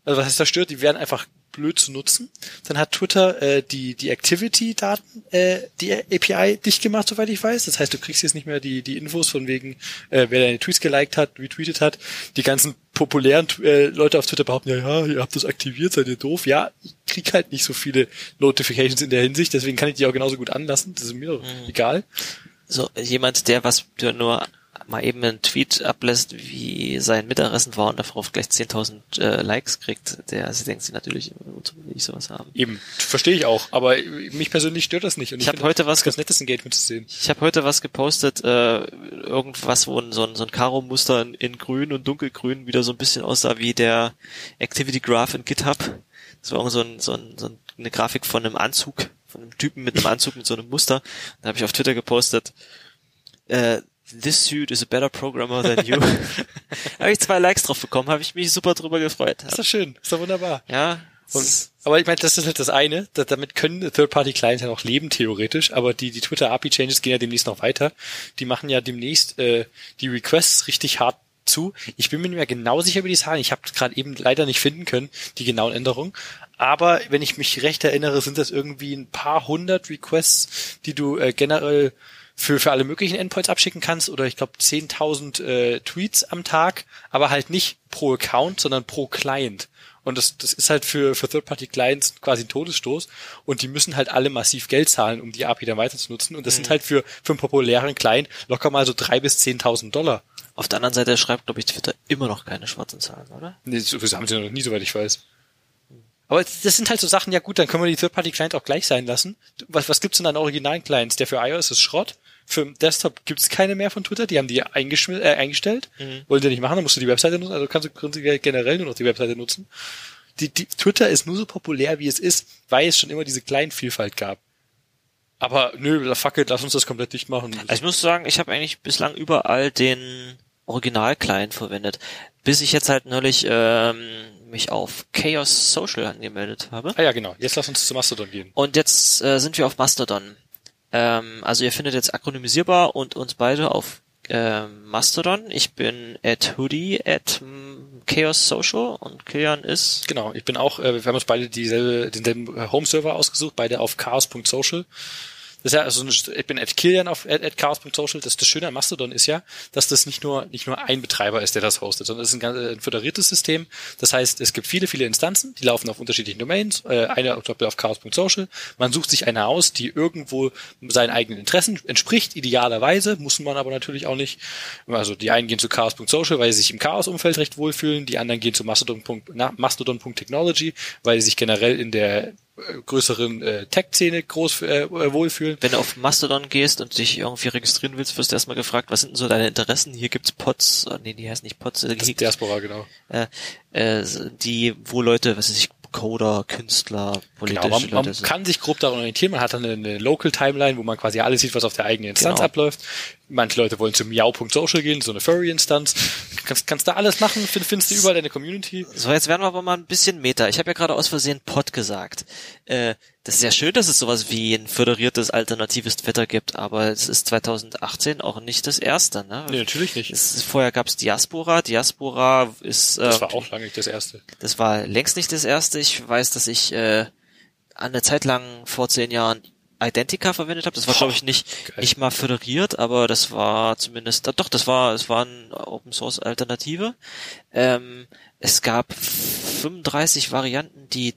Also was heißt zerstört? Die werden einfach blöd zu nutzen. Dann hat Twitter äh, die die Activity-Daten, äh, die API dicht gemacht, soweit ich weiß. Das heißt, du kriegst jetzt nicht mehr die die Infos von wegen, äh, wer deine Tweets geliked hat, retweetet hat. Die ganzen populären äh, Leute auf Twitter behaupten, ja, ja, ihr habt das aktiviert, seid ihr doof. Ja, ich krieg halt nicht so viele Notifications in der Hinsicht, deswegen kann ich die auch genauso gut anlassen. Das ist mir Mhm. egal. So, jemand, der was nur mal eben einen Tweet ablässt, wie sein Mittagessen war und darauf gleich 10.000 äh, Likes kriegt, der sie denkt sie natürlich, will ich sowas haben. Eben, verstehe ich auch, aber mich persönlich stört das nicht. Und ich, ich habe heute was ganz nettes Engagement zu sehen. Ich habe heute was gepostet, äh, irgendwas, wo so ein, so ein Karo-Muster in, in grün und dunkelgrün wieder so ein bisschen aussah wie der Activity Graph in GitHub. Das war so, ein, so, ein, so eine Grafik von einem Anzug, von einem Typen mit einem Anzug mit so einem Muster. Da habe ich auf Twitter gepostet, äh, This suit is a better programmer than you. [laughs] [laughs] habe ich zwei Likes drauf bekommen, habe ich mich super drüber gefreut. Ist doch schön, ist doch wunderbar. Ja. Und, aber ich meine, das ist halt das eine, da, damit können Third-Party-Clients ja noch leben, theoretisch, aber die, die Twitter-API-Changes gehen ja demnächst noch weiter. Die machen ja demnächst äh, die Requests richtig hart zu. Ich bin mir nicht mehr genau sicher, wie die Zahlen. Ich habe gerade eben leider nicht finden können, die genauen Änderungen. Aber wenn ich mich recht erinnere, sind das irgendwie ein paar hundert Requests, die du äh, generell für, für alle möglichen Endpoints abschicken kannst oder ich glaube 10.000 äh, Tweets am Tag, aber halt nicht pro Account, sondern pro Client. Und das, das ist halt für, für Third-Party-Clients quasi ein Todesstoß. Und die müssen halt alle massiv Geld zahlen, um die API dann weiter zu nutzen. Und das mhm. sind halt für, für einen populären Client locker mal so drei bis zehntausend Dollar. Auf der anderen Seite schreibt, glaube ich, Twitter immer noch keine schwarzen Zahlen, oder? Nee, das haben sie noch nie, soweit ich weiß. Aber das sind halt so Sachen, ja gut, dann können wir die Third-Party-Client auch gleich sein lassen. Was, was gibt's denn an originalen Clients? Der für iOS ist Schrott. Für Desktop gibt's keine mehr von Twitter, die haben die äh, eingestellt. Mhm. Wollen die nicht machen, dann musst du die Webseite nutzen, also kannst du generell nur noch die Webseite nutzen. Die, die, Twitter ist nur so populär, wie es ist, weil es schon immer diese Kleinvielfalt gab. Aber nö, fuck it, lass uns das komplett dicht machen. Also ich muss sagen, ich habe eigentlich bislang überall den Original-Client verwendet. Bis ich jetzt halt neulich ähm, mich auf Chaos Social angemeldet habe. Ah ja, genau. Jetzt lass uns zu Mastodon gehen. Und jetzt äh, sind wir auf Mastodon. Ähm, also ihr findet jetzt akronymisierbar und uns beide auf äh, Mastodon. Ich bin at hoodie at Chaos Social und Kilian ist. Genau, ich bin auch, äh, wir haben uns beide dieselbe, denselben Home-Server ausgesucht, beide auf chaos.social. Das ist ja, also ich bin at Kilian auf at, at chaos.social. Das, das Schöne an Mastodon ist ja, dass das nicht nur, nicht nur ein Betreiber ist, der das hostet, sondern es ist ein, ganz, ein föderiertes System. Das heißt, es gibt viele, viele Instanzen, die laufen auf unterschiedlichen Domains. Äh, eine auf chaos.social. Man sucht sich eine aus, die irgendwo seinen eigenen Interessen entspricht, idealerweise, muss man aber natürlich auch nicht. Also die einen gehen zu chaos.social, weil sie sich im Chaos-Umfeld recht wohlfühlen, die anderen gehen zu mastodon.technology, Mastodon weil sie sich generell in der größeren äh, Tech-Szene groß äh, wohlfühlen. Wenn du auf Mastodon gehst und dich irgendwie registrieren willst, wirst du erstmal gefragt, was sind denn so deine Interessen? Hier gibt's Pods, oh, nee, die heißen nicht Pods. Äh, das ist Diaspora, genau. Äh, äh, die, wo Leute, was weiß ich, Coder, Künstler, politische genau, man, man Leute kann sich grob daran orientieren. Man hat dann eine, eine Local Timeline, wo man quasi alles sieht, was auf der eigenen Instanz genau. abläuft. Manche Leute wollen zu miau.social gehen, so eine Furry-Instanz. Kannst, kannst da alles machen, find, findest du überall deine Community. So, jetzt werden wir aber mal ein bisschen Meta. Ich habe ja gerade aus Versehen Pod gesagt. Äh, das ist ja schön, dass es sowas wie ein föderiertes alternatives Twitter gibt, aber es ist 2018 auch nicht das erste, ne? Nee, natürlich nicht. Es, vorher gab's Diaspora. Diaspora ist... Äh, das war auch lange nicht das erste. Das war längst nicht das erste. Ich weiß, dass ich äh, eine Zeit lang vor zehn Jahren Identica verwendet habe. Das war, glaube ich, nicht, geil. nicht mal föderiert, aber das war zumindest, doch, das war, es war eine Open Source Alternative. Ähm, es gab 35 Varianten, die,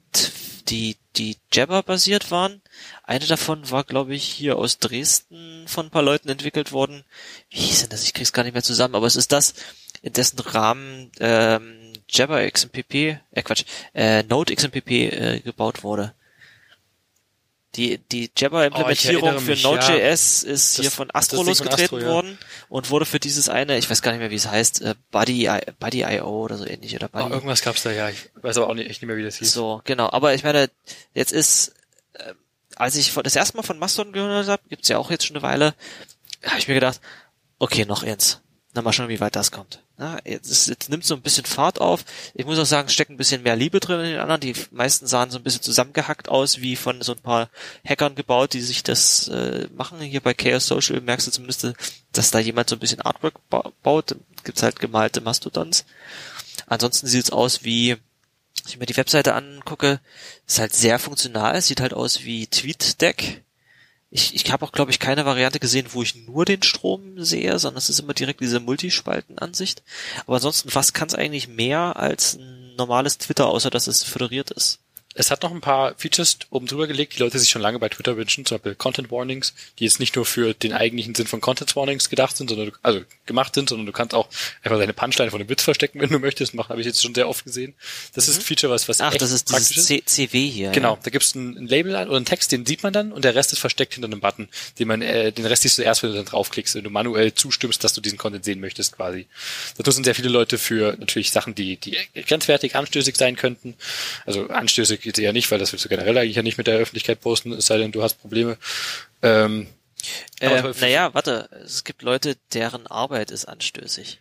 die, die Jabber basiert waren. Eine davon war, glaube ich, hier aus Dresden von ein paar Leuten entwickelt worden. Wie hieß denn das? Ich krieg's gar nicht mehr zusammen, aber es ist das, in dessen Rahmen ähm, Jabber XMPP, äh Quatsch, äh, Node XMPP äh, gebaut wurde. Die, die Jabber-Implementierung oh, für Node.js ja. ist das, hier von Astro losgetreten Astro, ja. worden und wurde für dieses eine, ich weiß gar nicht mehr, wie es heißt, äh, Buddy, Buddy.io oder so ähnlich oder Buddy. Oh, irgendwas gab's da, ja. Ich weiß aber auch nicht, echt nicht mehr, wie das hieß. So, genau. Aber ich meine, jetzt ist, äh, als ich das erste Mal von Mastodon gehört habe, gibt's ja auch jetzt schon eine Weile, habe ich mir gedacht, okay, noch eins. Na mal schauen, wie weit das kommt. Na, jetzt, jetzt nimmt so ein bisschen Fahrt auf. Ich muss auch sagen, steckt ein bisschen mehr Liebe drin in den anderen. Die meisten sahen so ein bisschen zusammengehackt aus, wie von so ein paar Hackern gebaut, die sich das äh, machen. Hier bei Chaos Social merkst du zumindest, dass da jemand so ein bisschen Artwork ba baut. Gibt's halt gemalte Mastodons. Ansonsten sieht's aus wie, wenn ich mir die Webseite angucke, ist halt sehr funktional. sieht halt aus wie TweetDeck ich, ich habe auch, glaube ich, keine Variante gesehen, wo ich nur den Strom sehe, sondern es ist immer direkt diese Multispaltenansicht. Aber ansonsten, was kann es eigentlich mehr als ein normales Twitter, außer dass es föderiert ist? Es hat noch ein paar Features oben drüber gelegt, die Leute sich schon lange bei Twitter wünschen, zum Beispiel Content Warnings, die jetzt nicht nur für den eigentlichen Sinn von Content Warnings gedacht sind, sondern also gemacht sind, sondern du kannst auch einfach deine Punchline von dem Witz verstecken, wenn du möchtest. Machen habe ich jetzt schon sehr oft gesehen. Das mhm. ist ein Feature, was was Ach, echt das ist dieses C CW hier. Genau, ja. da gibt's ein, ein Label oder einen Text, den sieht man dann und der Rest ist versteckt hinter einem Button, den man äh, den Rest siehst du erst, wenn du dann draufklickst, wenn du manuell zustimmst, dass du diesen Content sehen möchtest, quasi. Das sind sehr viele Leute für natürlich Sachen, die die grenzwertig anstößig sein könnten. Also anstößig geht ja nicht, weil das willst du generell eigentlich ja nicht mit der Öffentlichkeit posten, es sei denn, du hast Probleme. Ähm, äh, naja, warte, es gibt Leute, deren Arbeit ist anstößig.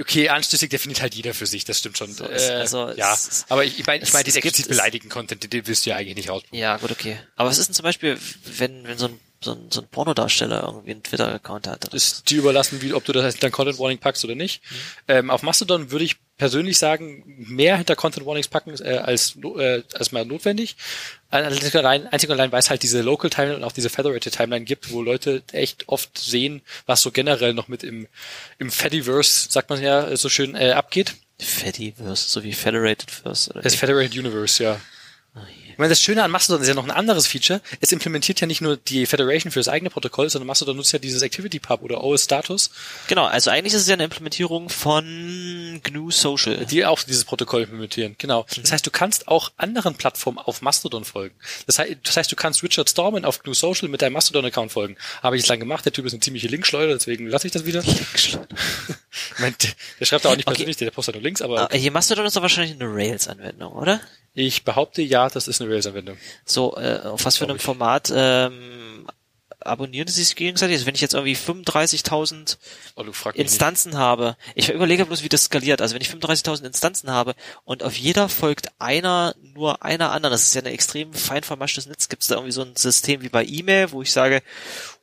Okay, anstößig definiert halt jeder für sich, das stimmt schon. So, äh, also, ja, aber ich, ich meine, ich meine, diese explizit beleidigten Content, den willst du ja eigentlich nicht rausbringen. Ja, gut, okay. Aber was ist denn zum Beispiel, wenn, wenn so ein so ein, so ein Pornodarsteller irgendwie einen Twitter-Account hat. Ist dir überlassen, wie, ob du das dann Content Warning packst oder nicht. Mhm. Ähm, auf Mastodon würde ich persönlich sagen, mehr hinter Content Warnings packen äh, als, äh, als mal notwendig. Einzig und allein, einzig und allein, weil es halt diese Local Timeline und auch diese Federated Timeline gibt, wo Leute echt oft sehen, was so generell noch mit im, im Fediverse, sagt man ja so schön, äh, abgeht. Fediverse, so wie Federated Verse, oder? Das Federated Universe, ja. Oh, ich meine, das Schöne an Mastodon ist ja noch ein anderes Feature. Es implementiert ja nicht nur die Federation für das eigene Protokoll, sondern Mastodon nutzt ja dieses Activity Pub oder OS Status. Genau, also eigentlich ist es ja eine Implementierung von GNU Social. Die auch dieses Protokoll implementieren, genau. Mhm. Das heißt, du kannst auch anderen Plattformen auf Mastodon folgen. Das heißt, das heißt du kannst Richard Stallman auf GNU Social mit deinem Mastodon-Account folgen. Habe ich es lang gemacht, der Typ ist eine ziemliche Linkschleuder, deswegen lasse ich das wieder. [laughs] Linkschleuder. der schreibt da auch nicht persönlich, okay. der postet nur Links, aber... Okay. Hier Mastodon ist doch wahrscheinlich eine Rails-Anwendung, oder? Ich behaupte ja, das ist eine Rails-Anwendung. So, äh, auf was für einem Format ähm, abonnieren sie sich gegenseitig? Also wenn ich jetzt irgendwie 35.000 oh, Instanzen nicht. habe, ich überlege bloß, wie das skaliert. Also wenn ich 35.000 Instanzen habe und auf jeder folgt einer nur einer anderen, das ist ja ein extrem fein vermaschtes Netz. Gibt es da irgendwie so ein System wie bei E-Mail, wo ich sage,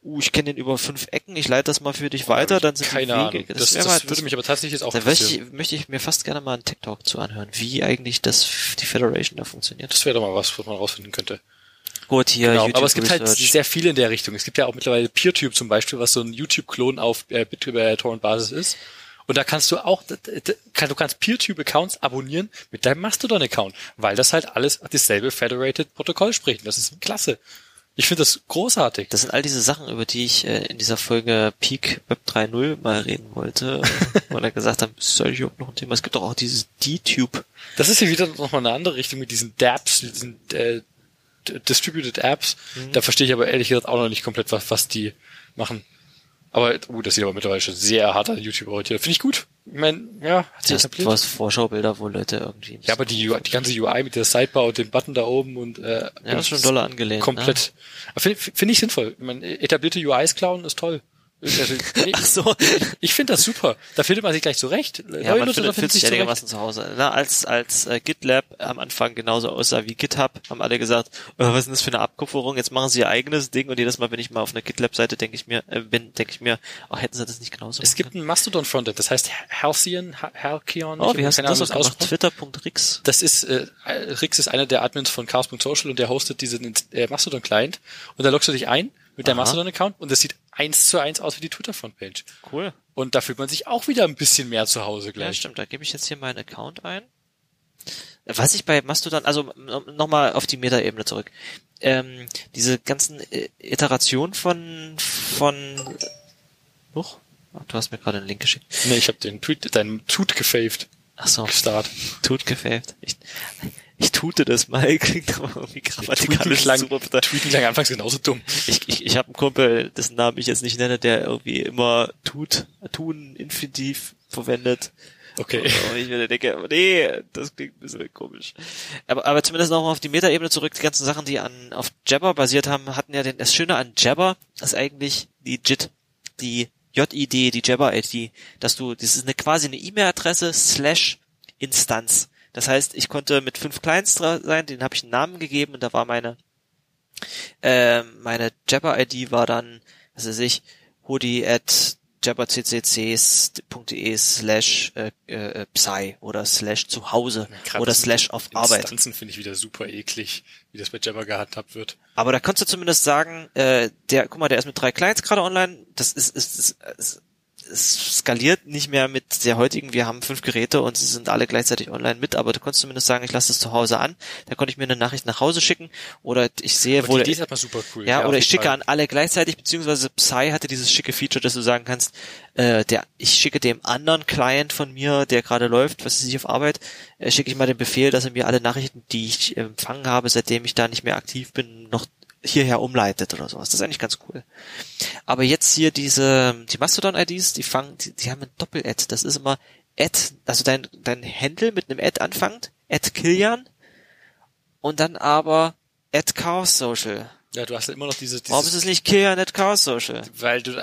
uh, ich kenne den über fünf Ecken, ich leite das mal für dich weiter, dann sind keine die Wege. Ahnung. Das, das, das würde das, mich aber tatsächlich jetzt auch Da möchte ich, möchte ich mir fast gerne mal einen TikTok zu anhören, wie eigentlich das die Federation da funktioniert. Das wäre doch mal was, was man rausfinden könnte. Gut, hier genau, YouTube aber es gibt halt Research. halt sehr viele in der Richtung. Es gibt ja auch mittlerweile PeerTube zum Beispiel, was so ein YouTube-Klon auf äh, BitTorrent-Basis ist. Und da kannst du auch, du kannst PeerTube-Accounts abonnieren mit deinem Mastodon-Account, weil das halt alles dasselbe Federated Protokoll spricht. Das ist klasse. Ich finde das großartig. Das sind all diese Sachen, über die ich äh, in dieser Folge Peak Web 3.0 mal reden wollte, [laughs] weil er gesagt hat, ist eigentlich überhaupt noch ein Thema. Es gibt doch auch dieses D-Tube. Das ist ja wieder nochmal eine andere Richtung mit diesen DApps, diesen äh, Distributed Apps. Mhm. Da verstehe ich aber ehrlich gesagt auch noch nicht komplett, was, was die machen. Aber, uh, das sieht aber mittlerweile schon sehr hart an YouTube heute. Finde ich gut. Ich meine, ja, hat sich etabliert. Du hast Vorschaubilder, wo Leute irgendwie... Ja, aber die, die ganze UI mit der Sidebar und dem Button da oben und... Äh, ja, das ist schon doller angelehnt. Komplett. Ne? Finde find ich sinnvoll. Ich meine, etablierte UIs klauen ist toll. [laughs] Ach so. Ich finde das super. Da findet man sich gleich zurecht. Ja, Neue man Nutzer findet, findet sich einigermaßen zu Hause. Na, als als äh, GitLab am Anfang genauso aussah wie GitHub, haben alle gesagt, oh, was ist denn das für eine Abkupferung? Jetzt machen sie ihr eigenes Ding und jedes Mal, wenn ich mal auf einer GitLab-Seite denke ich mir, äh, bin, denke ich mir, oh, hätten sie das nicht genauso Es gibt ein Mastodon-Frontend, das heißt Halcyon, Halcyon. Oh, wie heißt das aus? Twitter.rix. Das ist, äh, Rix ist einer der Admins von Chaos.social und der hostet diesen äh, Mastodon-Client und da loggst du dich ein mit deinem Mastodon-Account und das sieht eins zu eins aus wie die Twitter-Frontpage. Cool. Und da fühlt man sich auch wieder ein bisschen mehr zu Hause gleich. Ja, stimmt. Da gebe ich jetzt hier meinen Account ein. Was ich bei Mastodon, also nochmal auf die Metaebene zurück. Ähm, diese ganzen äh, Iterationen von von Huch, du hast mir gerade einen Link geschickt. Nee, ich habe den Tweet, deinen Tweet gefaved. Ach so. Start. Tweet gefaved. Ich, ich tute das mal, klingt aber irgendwie grammatikalisch klang, super. Tweeten klang anfangs genauso dumm. Ich, ich, ich habe einen Kumpel, dessen Namen ich jetzt nicht nenne, der irgendwie immer tut, tun, infinitiv verwendet. Okay. Und ich mir denke, nee, das klingt ein bisschen komisch. Aber, aber zumindest noch mal auf die Metaebene zurück, die ganzen Sachen, die an auf Jabber basiert haben, hatten ja den, das Schöne an Jabber ist eigentlich die JIT, die JID, die Jabber-ID, dass du, das ist eine quasi eine E-Mail-Adresse slash Instanz. Das heißt, ich konnte mit fünf Clients sein, denen habe ich einen Namen gegeben und da war meine äh, meine Jabber-ID war dann, was weiß ich, hoodie at jabberccc.de slash äh, äh, Psy oder slash zu Hause oder slash auf Arbeit. Instanzen finde ich wieder super eklig, wie das bei Jabber gehandhabt wird. Aber da kannst du zumindest sagen, äh, der, guck mal, der ist mit drei Clients gerade online, das ist, ist, ist, ist es skaliert nicht mehr mit der heutigen, wir haben fünf Geräte und sie sind alle gleichzeitig online mit, aber du konntest zumindest sagen, ich lasse das zu Hause an, da konnte ich mir eine Nachricht nach Hause schicken oder ich sehe, Aber wo die der- ist super cool. ja, auf oder ich schicke Fall. an alle gleichzeitig, beziehungsweise Psy hatte dieses schicke Feature, dass du sagen kannst, äh, der, ich schicke dem anderen Client von mir, der gerade läuft, was weiß ich auf Arbeit, äh, schicke ich mal den Befehl, dass er mir alle Nachrichten, die ich empfangen habe, seitdem ich da nicht mehr aktiv bin, noch hierher umleitet oder sowas. Das ist eigentlich ganz cool. Aber jetzt hier diese, die Mastodon-IDs, die fangen, die, die haben ein Doppel-Ad. Das ist immer Ad, also dein, dein Handle mit einem Ad anfängt, Ad Kilian, und dann aber Ad Chaos Social. Ja, du hast ja immer noch diese, Warum ist dieses, es nicht Kilian Ad Chaos Social? weil du,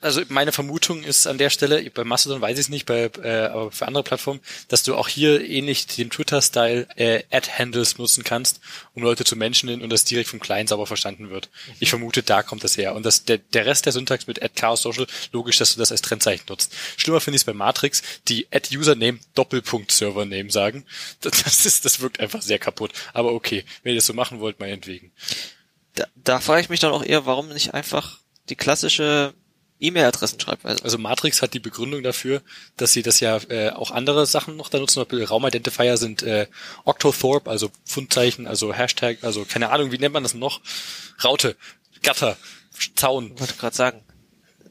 also meine Vermutung ist an der Stelle, bei Mastodon weiß ich es nicht, bei, äh, aber für andere Plattformen, dass du auch hier ähnlich dem Twitter-Style äh, Ad-Handles nutzen kannst, um Leute zu mentionen und das direkt vom Client sauber verstanden wird. Ich vermute, da kommt das her. Und das, der, der Rest der Syntax mit Ad Chaos Social, logisch, dass du das als Trendzeichen nutzt. Schlimmer finde ich es bei Matrix, die Ad Username Doppelpunkt Servername sagen. Das, [laughs] das ist, das wirkt einfach sehr kaputt. Aber okay, wenn ihr das so machen wollt, meinetwegen. Da, da frage ich mich dann auch eher, warum nicht einfach die klassische E-Mail-Adressenschreibweise. Also Matrix hat die Begründung dafür, dass sie das ja äh, auch andere Sachen noch da nutzen. Raumidentifier sind äh, Octothorpe, also Pfundzeichen, also Hashtag, also keine Ahnung, wie nennt man das noch? Raute, Gatter, Zaun. Ich wollte gerade sagen,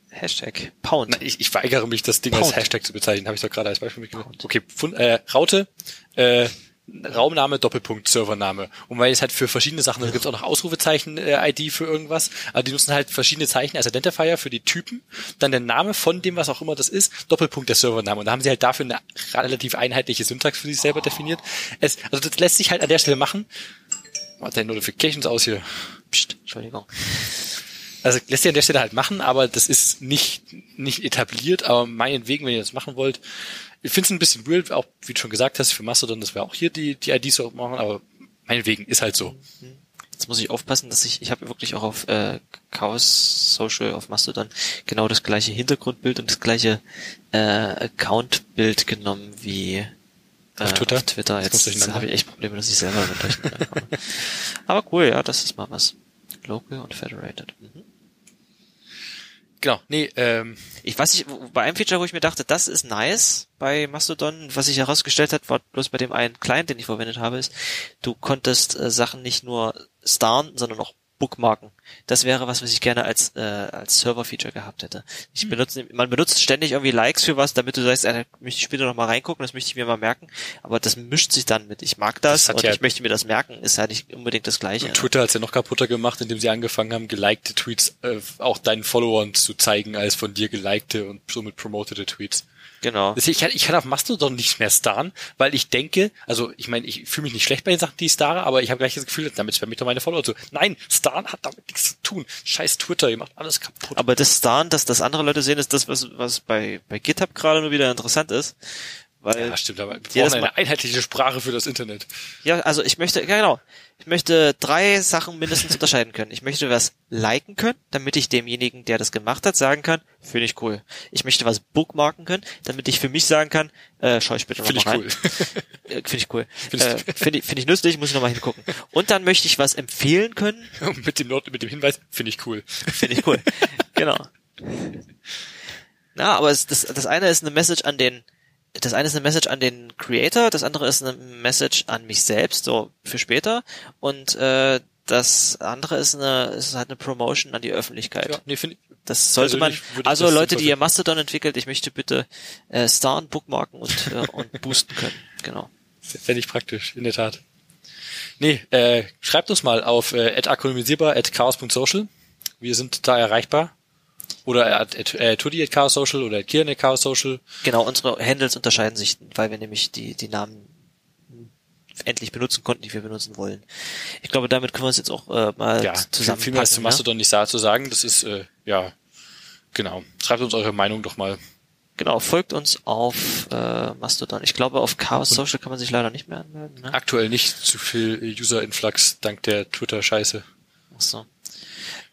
Hashtag Pound. Na, ich, ich weigere mich, das Ding als Pound. Hashtag zu bezeichnen. Habe ich doch gerade als Beispiel mitgenommen. Okay, Pfund, äh, Raute, äh, Raumname, Doppelpunkt, Servername. Und weil es halt für verschiedene Sachen, da gibt's auch noch Ausrufezeichen-ID für irgendwas, aber die nutzen halt verschiedene Zeichen als Identifier für die Typen, dann der Name von dem, was auch immer das ist, Doppelpunkt der Servername. Und da haben sie halt dafür eine relativ einheitliche Syntax für sich selber definiert. Es, also das lässt sich halt an der Stelle machen. Mach deine Notifications aus hier. Psst, Entschuldigung. Also lässt sich an der Stelle halt machen, aber das ist nicht, nicht etabliert, aber meinetwegen, wenn ihr das machen wollt. Ich finde es ein bisschen weird, auch wie du schon gesagt hast, für Mastodon, dass wir auch hier die, die IDs so machen, aber meinetwegen, ist halt so. Jetzt muss ich aufpassen, dass ich, ich habe wirklich auch auf äh, Chaos Social auf Mastodon genau das gleiche Hintergrundbild und das gleiche äh, Accountbild genommen wie äh, Auf Twitter? Auf Twitter. Jetzt habe ich echt Probleme, dass ich selber durcheinander komme. [laughs] Aber cool, ja, das ist mal was. Local und Federated. Mhm. Genau, nee, ähm, Ich weiß nicht, bei einem Feature, wo ich mir dachte, das ist nice bei Mastodon, was sich herausgestellt hat, war bloß bei dem einen Client, den ich verwendet habe, ist, du konntest äh, Sachen nicht nur starren, sondern auch bookmarken. Das wäre was, was ich gerne als äh, als Server-Feature gehabt hätte. Ich benutze, man benutzt ständig irgendwie Likes für was, damit du sagst, äh, da möchte ich später noch mal reingucken, das möchte ich mir mal merken. Aber das mischt sich dann mit, ich mag das, Das und ja- ich möchte mir das merken, ist ja nicht unbedingt das Gleiche. Twitter hat's ja noch kaputter gemacht, indem sie angefangen haben, gelikte Tweets äh, auch deinen Followern zu zeigen, als von dir gelikte und somit promotete Tweets. Genau. Deswegen, ich kann, ich kann auf Mastodon nicht mehr starren, weil ich denke, also ich meine, ich fühle mich nicht schlecht bei den Sachen, die ich starre, aber ich habe gleich das Gefühl, damit spam ich doch meine Follower zu. Nein, starren hat damit nichts zu tun. Scheiß Twitter, ihr macht alles kaputt. Aber das Starn, dass das andere Leute sehen, ist das, was, was bei, bei GitHub gerade nur wieder interessant ist. Weil, ja, stimmt, aber wir brauchen eine einheitliche Sprache für das Internet. ja, also ich möchte, ja genau, ich möchte drei Sachen mindestens unterscheiden können. Ich möchte was liken können, damit ich demjenigen, der das gemacht hat, sagen kann, finde ich cool. Ich möchte was bookmarken können, damit ich für mich sagen kann, äh, schau ich bitte noch Finde ich mal cool. rein. [laughs] Äh, Finde ich cool. [laughs] Find ich- Äh, Finde ich, finde ich nützlich, muss ich nochmal hingucken. Und dann möchte ich was empfehlen können, [laughs] mit dem Not, mit dem Hinweis, finde ich cool. Finde ich cool. genau. Na, aber es, das, das eine ist eine Message an den, das eine ist eine Message an den Creator, das andere ist eine Message an mich selbst, so für später. Und äh, das andere ist eine, ist halt eine Promotion an die Öffentlichkeit. Ja, nee, ich. Das sollte man, also Leute, die ihr Mastodon entwickelt, ich möchte bitte äh, starren, bookmarken und, äh, und [laughs] boosten können. Genau. Fände ich praktisch, in der Tat. Nee, äh, schreibt uns mal auf äh, akronomisierbar at chaos.social. Wir sind da erreichbar. Oder at, at, Tudi at chaos social oder at Kian at chaos social. Genau, unsere Handles unterscheiden sich, weil wir nämlich die, die Namen endlich benutzen konnten, die wir benutzen wollen. Ich glaube, damit können wir uns jetzt auch äh, mal Ja, zusammenfassen. viel mehr zu ne? Mastodon nicht zu sagen. Das ist, äh, ja, genau. Schreibt uns eure Meinung doch mal. Genau, folgt uns auf äh, Mastodon. Ich glaube, auf Chaos Social kann man sich leider nicht mehr anmelden. Ne? Aktuell nicht zu viel User-Influx dank der Twitter-Scheiße. Ach so.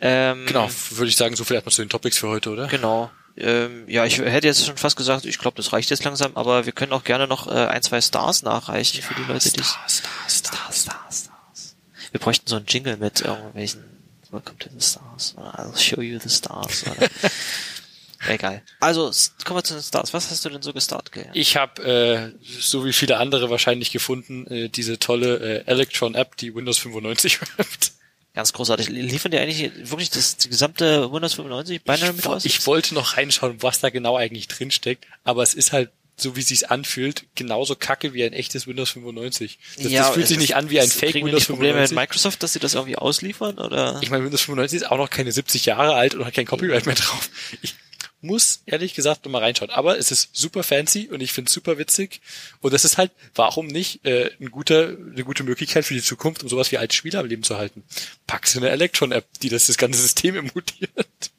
Ähm, Genau, würde ich sagen, so viel erstmal zu den Topics für heute, oder? Genau. Ähm, ja, ich hätte jetzt schon fast gesagt, ich glaube, das reicht jetzt langsam, aber wir können auch gerne noch äh, ein, zwei Stars nachreichen für die Leute, die Star, Star, Star. Stars, Stars, Stars. Wir bräuchten so einen Jingle mit irgendwelchen Welcome to the Stars oder I'll show you the Stars. Oder [laughs] Egal. Also, kommen wir zu den Stars. Was hast du denn so gestartet, Gil? Ich habe, äh, so wie viele andere wahrscheinlich gefunden, äh, diese tolle äh, Electron-App, die Windows 95 rappt. [laughs] Ganz großartig. Liefern die eigentlich wirklich das gesamte Windows 95 Binary mit aus? Ich wollte noch reinschauen, was da genau eigentlich drin steckt, aber es ist halt so wie sich's anfühlt, genauso kacke wie ein echtes Windows 95. Das, das fühlt sich es nicht an wie ein es- Fake Windows nicht Probleme mit 95. Microsoft, dass sie das irgendwie ausliefern, oder? Ich meine, Windows 95 ist auch noch keine 70 Jahre alt und hat kein Copyright mehr drauf. Ich muss ehrlich gesagt noch mal reinschauen. Aber es ist super fancy und ich finde es super witzig. Und das ist halt, warum nicht, äh, ein guter, eine gute Möglichkeit für die Zukunft, um sowas wie alte Spiele am Leben zu halten. Packst du eine Electron-App, die das, das ganze System emuliert.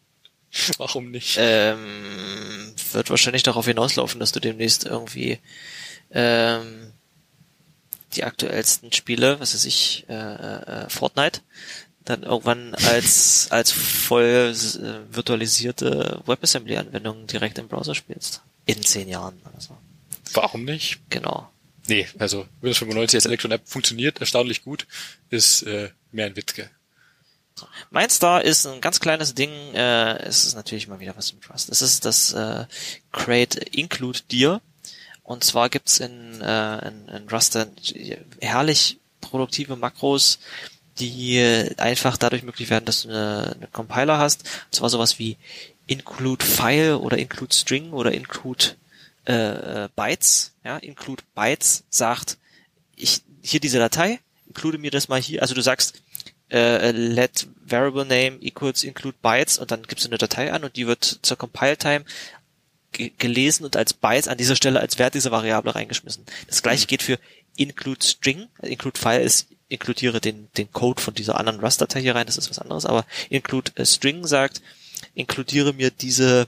[laughs] warum nicht? ähm, wird wahrscheinlich darauf hinauslaufen, dass du demnächst irgendwie ähm, die aktuellsten Spiele, was weiß ich, äh, äh, Fortnite, dann irgendwann als als voll äh, virtualisierte WebAssembly-Anwendung direkt im Browser spielst. In zehn Jahren oder so. Warum nicht? Genau. Nee, also Windows 95 als Electron-App funktioniert erstaunlich gut, ist äh, mehr ein Witzke. Mein Star ist ein ganz kleines Ding. Äh, es ist natürlich mal wieder was mit Rust. Es ist das äh, Create Include Dir. Und zwar gibt's in, äh, in, in Rust dann herrlich produktive Makros, die einfach dadurch möglich werden, dass du eine, eine Compiler hast. Und zwar sowas wie include File oder include String oder include äh, äh, Bytes. Ja, include Bytes sagt, ich hier diese Datei, include mir das mal hier. Also du sagst äh, let variable name equals include bytes und dann gibst du eine Datei an und die wird zur Compile Time ge gelesen und als Bytes an dieser Stelle als Wert dieser Variable reingeschmissen. Das gleiche geht für include string. Include file ist inkludiere den, den Code von dieser anderen Rust-Datei hier rein, das ist was anderes, aber include äh, string sagt, inkludiere mir diese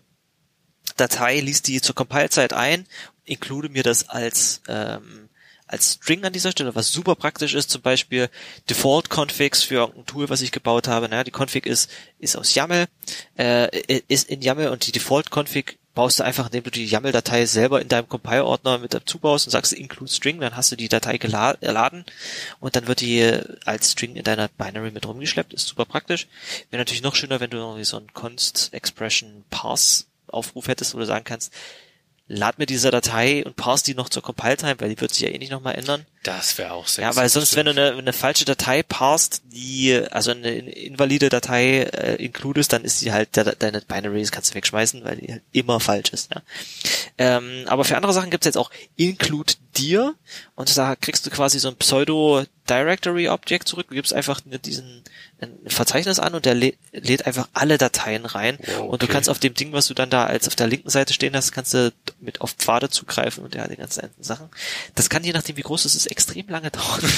Datei, lies die zur Compile-Zeit ein, include mir das als ähm, als String an dieser Stelle, was super praktisch ist, zum Beispiel Default Configs für irgendein Tool, was ich gebaut habe. Naja, die Config ist ist aus YAML, äh, ist in YAML und die Default Config baust du einfach, indem du die YAML-Datei selber in deinem Compile-Ordner mit dazu baust und sagst include String, dann hast du die Datei geladen und dann wird die als String in deiner Binary mit rumgeschleppt. Ist super praktisch. Wäre natürlich noch schöner, wenn du irgendwie so einen Const Expression Parse Aufruf hättest, wo du sagen kannst, lad mir diese Datei und parse die noch zur Compile-Time, weil die wird sich ja eh nicht nochmal ändern. Das wäre auch sexy. Ja, weil sonst, wenn du eine, eine falsche Datei parsst, die, also eine invalide Datei äh, includest, dann ist die halt, de deine Binary das kannst du wegschmeißen, weil die halt immer falsch ist. Ja. Ähm, aber für andere Sachen gibt's jetzt auch include dir und da kriegst du quasi so ein Pseudo-Directory-Object zurück. Du gibst einfach diesen ein Verzeichnis an und der lä lädt einfach alle Dateien rein Wow, und du okay. kannst auf dem Ding, was du dann da als auf der linken Seite stehen hast, kannst du mit auf Pfade zugreifen und ja, die ganzen Sachen. Das kann je nachdem, wie groß es ist, extrem lange dauern. [laughs]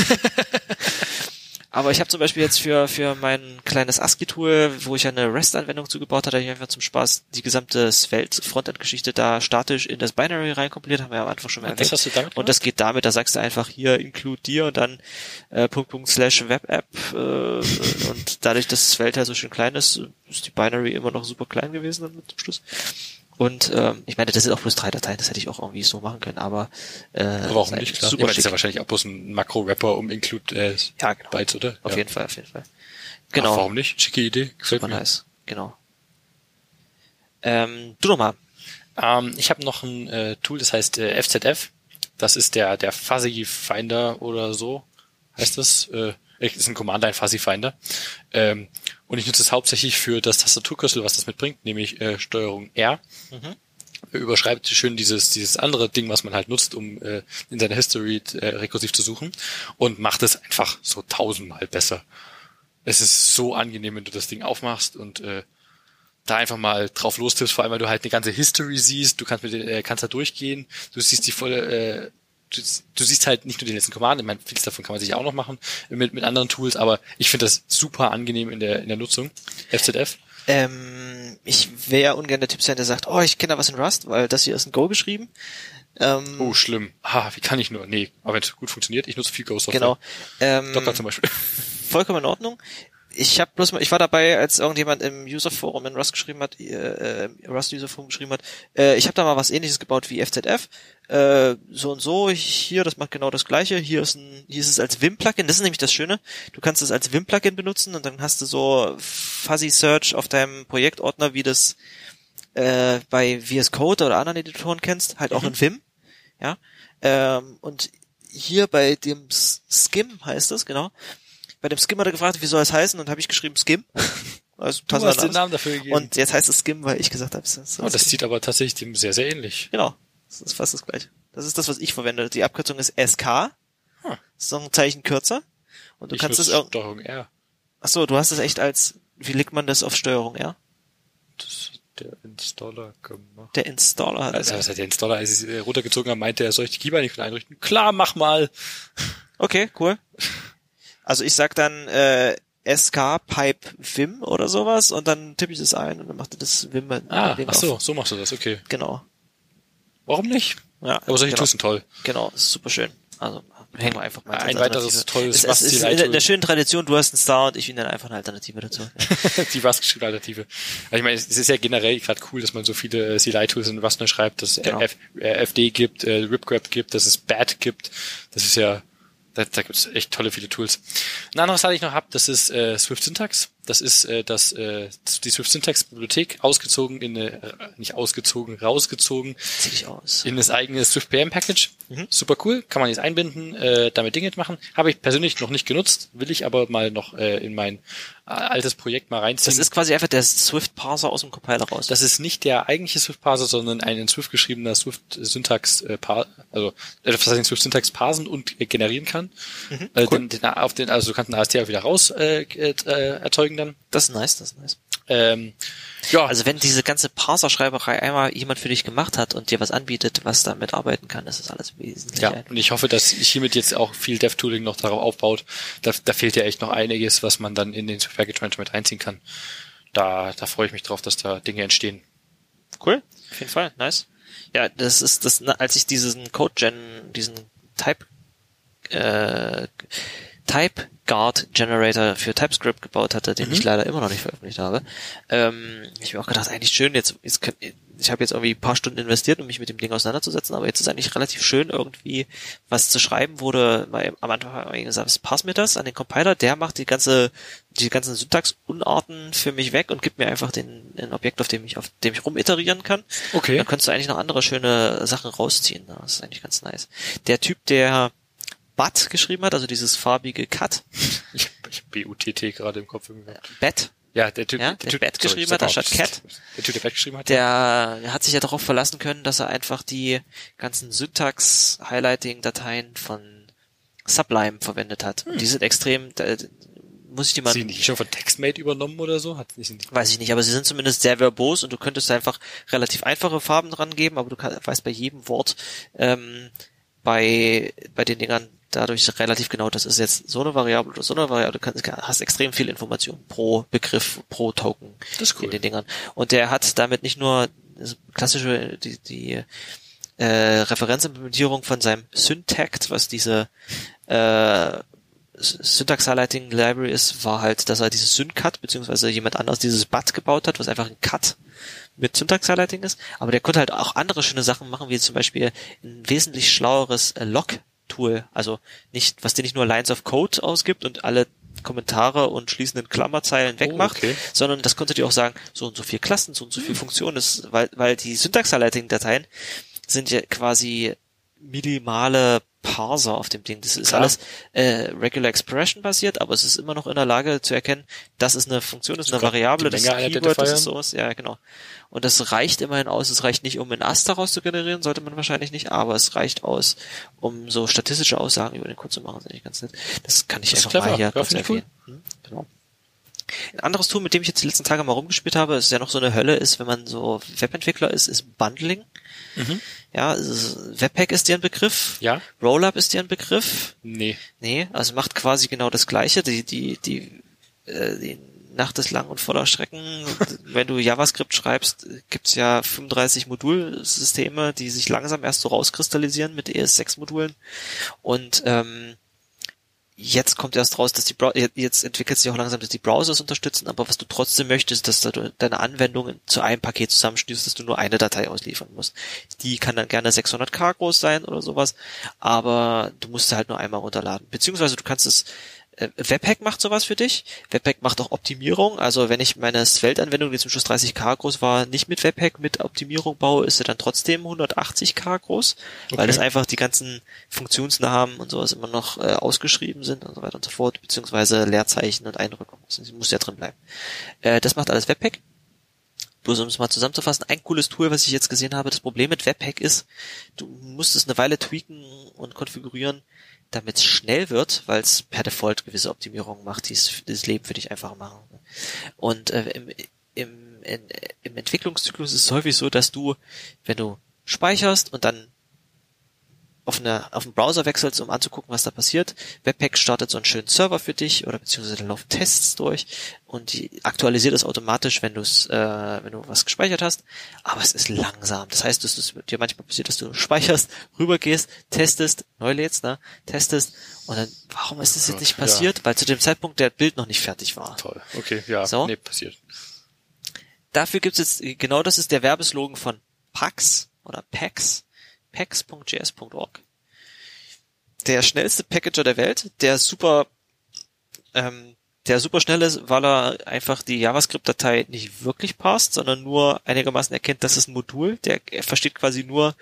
Aber ich habe zum Beispiel jetzt für, für mein kleines ASCII-Tool, wo ich eine REST-Anwendung zugebaut hatte, ich einfach zum Spaß die gesamte Svelte-Frontend-Geschichte da statisch in das Binary reinkompiliert, haben wir am Anfang schon mal Ah, das erwähnt. hast du damit Und das geht damit, da sagst du einfach hier include dir und dann äh, Punkt, Punkt, slash Web-App äh, und dadurch, dass Svelte halt so schön klein ist, ist die Binary immer noch super klein gewesen dann mit zum Schluss. Und ähm, ich meine, das sind auch bloß drei Dateien, das hätte ich auch irgendwie so machen können, aber äh, warum nicht, klar. Super Ja, aber das ist ja wahrscheinlich auch bloß ein Makro-Rapper um Include äh, Ja, genau. Bytes, oder? Auf ja. jeden Fall, auf jeden Fall. Genau. Genau. warum nicht? Schicke Idee. Gefällt Super mir. nice. Genau. Ähm, du nochmal. Ähm, ich habe noch ein äh, Tool, das heißt äh, FZF. Das ist der der Fuzzy Finder oder so heißt das. Äh, ist ein Command-Line Fuzzy Finder. Ähm, und ich nutze es hauptsächlich für das Tastaturkürzel, was das mitbringt, nämlich äh, Steuerung R. Überschreibt schön dieses dieses andere Ding, was man halt nutzt, um äh, in seiner History äh, rekursiv zu suchen und macht es einfach so tausendmal besser. Es ist so angenehm, wenn du das Ding aufmachst und äh, da einfach mal drauf lostippst, vor allem weil du halt eine ganze History siehst, du kannst mit äh, kannst da durchgehen, du siehst die volle, äh, du, du siehst halt nicht nur den letzten Command, ich meine, vieles davon kann man sich auch noch machen mit, mit anderen Tools, aber ich finde das super angenehm in der, in der Nutzung. FZF. Ähm, ich wäre ja ungern der Typ sein, der sagt, oh, ich kenne da was in Rust, weil das hier ist in Go geschrieben. Ähm, Oh, schlimm. Ah, wie kann ich nur? Nee, aber wenn es gut funktioniert, ich nutze viel Ghost Software. genau. Ähm, Docker zum Beispiel. vollkommen in Ordnung. Ich habe bloß mal, ich war dabei, als irgendjemand im User-Forum in Rust geschrieben hat, äh, äh, Rust-User-Forum geschrieben hat, äh, ich habe da mal was ähnliches gebaut wie FZF, äh, so und so, hier, das macht genau das gleiche, hier ist ein, hier ist es als Vim-Plugin, das ist nämlich das Schöne, du kannst es als Vim-Plugin benutzen und dann hast du so Fuzzy Search auf deinem Projektordner, wie das äh, bei VS Code oder anderen Editoren kennst, halt auch Mhm. in Vim. Ja. Ähm, und hier bei dem Skim heißt es, genau. Bei dem Skim hat er gefragt, wie soll es heißen, und habe ich geschrieben Skim. [laughs] Also Du hast den. Namen dafür gegeben. Und jetzt heißt es Skim, weil ich gesagt habe, es ist oh, das sieht aber tatsächlich dem sehr, sehr ähnlich. Genau. Das ist fast das gleiche. Das ist das, was ich verwende. Die Abkürzung ist SK. Hm. Das ist noch ein Zeichen kürzer. Und du ich kannst es. Steuerung R. Ach so, du hast es echt als, wie legt man das auf Steuerung R? Das hat der Installer gemacht. Der Installer hat Also, das. was hat der Installer, als ich es äh, runtergezogen habe, meinte er, soll ich die Keybind nicht einrichten? Klar, mach mal. Okay, cool. Also ich sag dann äh, SK Pipe Vim oder sowas und dann tippe ich das ein und dann macht er das Vim mit Ah, ach auf. so, so machst du das, okay. Genau. Warum nicht? Ja, Aber solche genau. Tools sind toll. Genau, ist super schön. Also hängen wir einfach mal Ein Alternative. weiteres tolles es, es ist in der schönen Tradition, du hast einen Star und ich bin dann einfach eine Alternative dazu. [laughs] die Rust-Alternative. Also ich meine, es ist ja generell gerade cool, dass man so viele CLI-Tools in Rust schreibt, dass es Genau. F, äh, FD gibt, äh, RipGrab gibt, dass es BAT gibt. Das ist ja, da, da gibt es echt tolle viele Tools. Ein anderes, was ich noch habe, das ist äh, Swift Syntax. Das ist äh, das, äh, die Swift Syntax Bibliothek ausgezogen in eine, äh, nicht ausgezogen, rausgezogen Zieh aus. in das eigene Swift PM Package. Mhm. Super cool, kann man jetzt einbinden, äh, damit Dinge machen. Habe ich persönlich noch nicht genutzt, will ich aber mal noch äh, in mein äh, altes Projekt mal reinziehen. Das ist quasi einfach der Swift Parser aus dem Compiler raus. Das ist nicht der eigentliche Swift Parser, sondern ein in Swift geschriebener Swift Syntax äh, also etwas, das in Swift Syntax parsen und äh, generieren kann. äh, den, den, auf den, also du kannst den AST auch wieder raus äh, äh, erzeugen dann. das ist nice, das ist nice. Ähm, ja, Also wenn diese ganze Parser-Schreiberei einmal jemand für dich gemacht hat und dir was anbietet, was damit arbeiten kann, ist das alles wesentlich ja, und ich hoffe, dass hiermit jetzt auch viel Dev-Tooling noch darauf aufbaut. Da, da fehlt ja echt noch einiges, was man dann in den Package Manager mit reinziehen kann. Da, da freue ich mich drauf, dass da Dinge entstehen. Cool, auf jeden Fall, nice. Ja, das ist das, als ich diesen Code-Gen, diesen Type, äh, Type Guard Generator für TypeScript gebaut hatte, den ich leider immer noch nicht veröffentlicht habe. Ähm, ich habe auch gedacht, eigentlich schön, jetzt, jetzt könnt- ich habe jetzt irgendwie ein paar Stunden investiert, um mich mit dem Ding auseinanderzusetzen, aber jetzt ist eigentlich relativ schön, irgendwie was zu schreiben, wurde mal am Anfang gesagt, pass mir das an den Compiler, der macht die ganze, die ganzen Syntax-Unarten für mich weg und gibt mir einfach den, ein Objekt, auf dem ich, auf dem ich rumiterieren kann. Okay. Dann könntest du eigentlich noch andere schöne Sachen rausziehen. Das ist eigentlich ganz nice. Der Typ, der Bat geschrieben hat, also dieses farbige Cut, Ich, ich B-U-T-T gerade im Kopf. Bat, Ja, der Typ, Ja, der der Typ, Bat sorry, geschrieben sag hat, anstatt Cat. Der Typ, der Bat geschrieben hat. der hat sich ja darauf verlassen können, dass er einfach die ganzen Syntax-Highlighting-Dateien von Sublime verwendet hat. Und die sind extrem, da, muss ich die mal, Sind die schon von TextMate übernommen oder so? Hat nicht, weiß ich nicht, aber sie sind zumindest sehr verbos und du könntest einfach relativ einfache Farben dran geben, aber du kann, weißt bei jedem Wort ähm, bei, bei den Dingern dadurch relativ genau, das ist jetzt so eine Variable oder so eine Variable, du kannst, hast extrem viel Information pro Begriff, pro Token Das ist cool. in den Dingern. Und der hat damit nicht nur klassische, die, die äh, Referenzimplementierung von seinem Syntact, was diese äh, Syntax Highlighting Library ist, war halt, dass er dieses Syncut, beziehungsweise jemand anderes dieses BAT gebaut hat, was einfach ein Cut mit Syntax Highlighting ist. Aber der konnte halt auch andere schöne Sachen machen, wie zum Beispiel ein wesentlich schlaueres äh, Log-Tool. Also nicht, was dir nicht nur Lines of Code ausgibt und alle Kommentare und schließenden Klammerzeilen wegmacht, okay. sondern das konnte dir auch sagen, so und so viel Klassen, so und so viel Funktionen ist, weil, weil die Syntax Highlighting Dateien sind ja quasi minimale Parser auf dem Ding. Das ist Klar. alles äh, Regular Expression basiert, aber es ist immer noch in der Lage zu erkennen, das ist eine Funktion, das ist eine Variable, das ist ein Keyword, das ist sowas, ja genau. Und das reicht immerhin aus, es reicht nicht, um einen Ast daraus zu generieren, sollte man wahrscheinlich nicht, aber es reicht aus, um so statistische Aussagen über den Code zu machen, das ist eigentlich ganz nett. Das kann ich Das einfach clever. mal hier kurz ich cool. erwähnen. Hm, Genau. Ein anderes Tool, mit dem ich jetzt die letzten Tage mal rumgespielt habe, ist ja noch so eine Hölle, ist, wenn man so Webentwickler ist, ist Bundling. Mhm. Ja, ist- Webpack ist dir ein Begriff. Ja? Rollup ist dir ein Begriff. Nee. Nee, also macht quasi genau das Gleiche. Die, die, die, äh, die Nacht ist lang und voller Schrecken. [laughs] Wenn du JavaScript schreibst, gibt's ja 35 Modulsysteme, die sich langsam erst so rauskristallisieren mit ES6-Modulen. Und ähm, jetzt kommt erst raus, dass die Brow jetzt entwickelt sich auch langsam, dass die Browsers unterstützen, aber was du trotzdem möchtest, dass du deine Anwendung zu einem Paket zusammenschließt, dass du nur eine Datei ausliefern musst. Die kann dann gerne 600k groß sein oder sowas, aber du musst sie halt nur einmal runterladen. Beziehungsweise du kannst es Webpack macht sowas für dich. Webpack macht auch Optimierung. Also wenn ich meine Svelte-Anwendung, die zum Schluss 30k groß war, nicht mit Webpack mit Optimierung baue, ist sie dann trotzdem 180k groß, okay. weil es einfach die ganzen Funktionsnamen und sowas immer noch äh, ausgeschrieben sind und so weiter und so fort, beziehungsweise Leerzeichen und Einrückungen. Sie muss ja drin bleiben. Äh, das macht alles Webpack. Bloß um es mal zusammenzufassen, ein cooles Tool, was ich jetzt gesehen habe, das Problem mit Webpack ist, du musst es eine Weile tweaken und konfigurieren, damit es schnell wird, weil es per Default gewisse Optimierungen macht, die das Leben für dich einfacher machen. Und äh, im, im, in, im Entwicklungszyklus ist es häufig so, dass du, wenn du speicherst und dann auf, eine, auf einen Browser wechselst, um anzugucken, was da passiert. Webpack startet so einen schönen Server für dich oder beziehungsweise da laufen Tests durch und die aktualisiert es automatisch, wenn du es, äh, wenn du was gespeichert hast. Aber es ist langsam. Das heißt, es ist dir manchmal passiert, dass du [laughs] speicherst, rübergehst, testest, neu lädst, ne, testest und dann, warum ist das jetzt nicht passiert? Ja. Weil zu dem Zeitpunkt der Bild noch nicht fertig war. Toll. Okay, ja. So. Nee, passiert. Dafür gibt's jetzt, genau das ist der Werbeslogan von Pax oder Pax pax.js.org. Der schnellste Packager der Welt, der super, ähm, der super schnell ist, weil er einfach die JavaScript-Datei nicht wirklich passt, sondern nur einigermaßen erkennt, das ist ein Modul. Der versteht quasi nur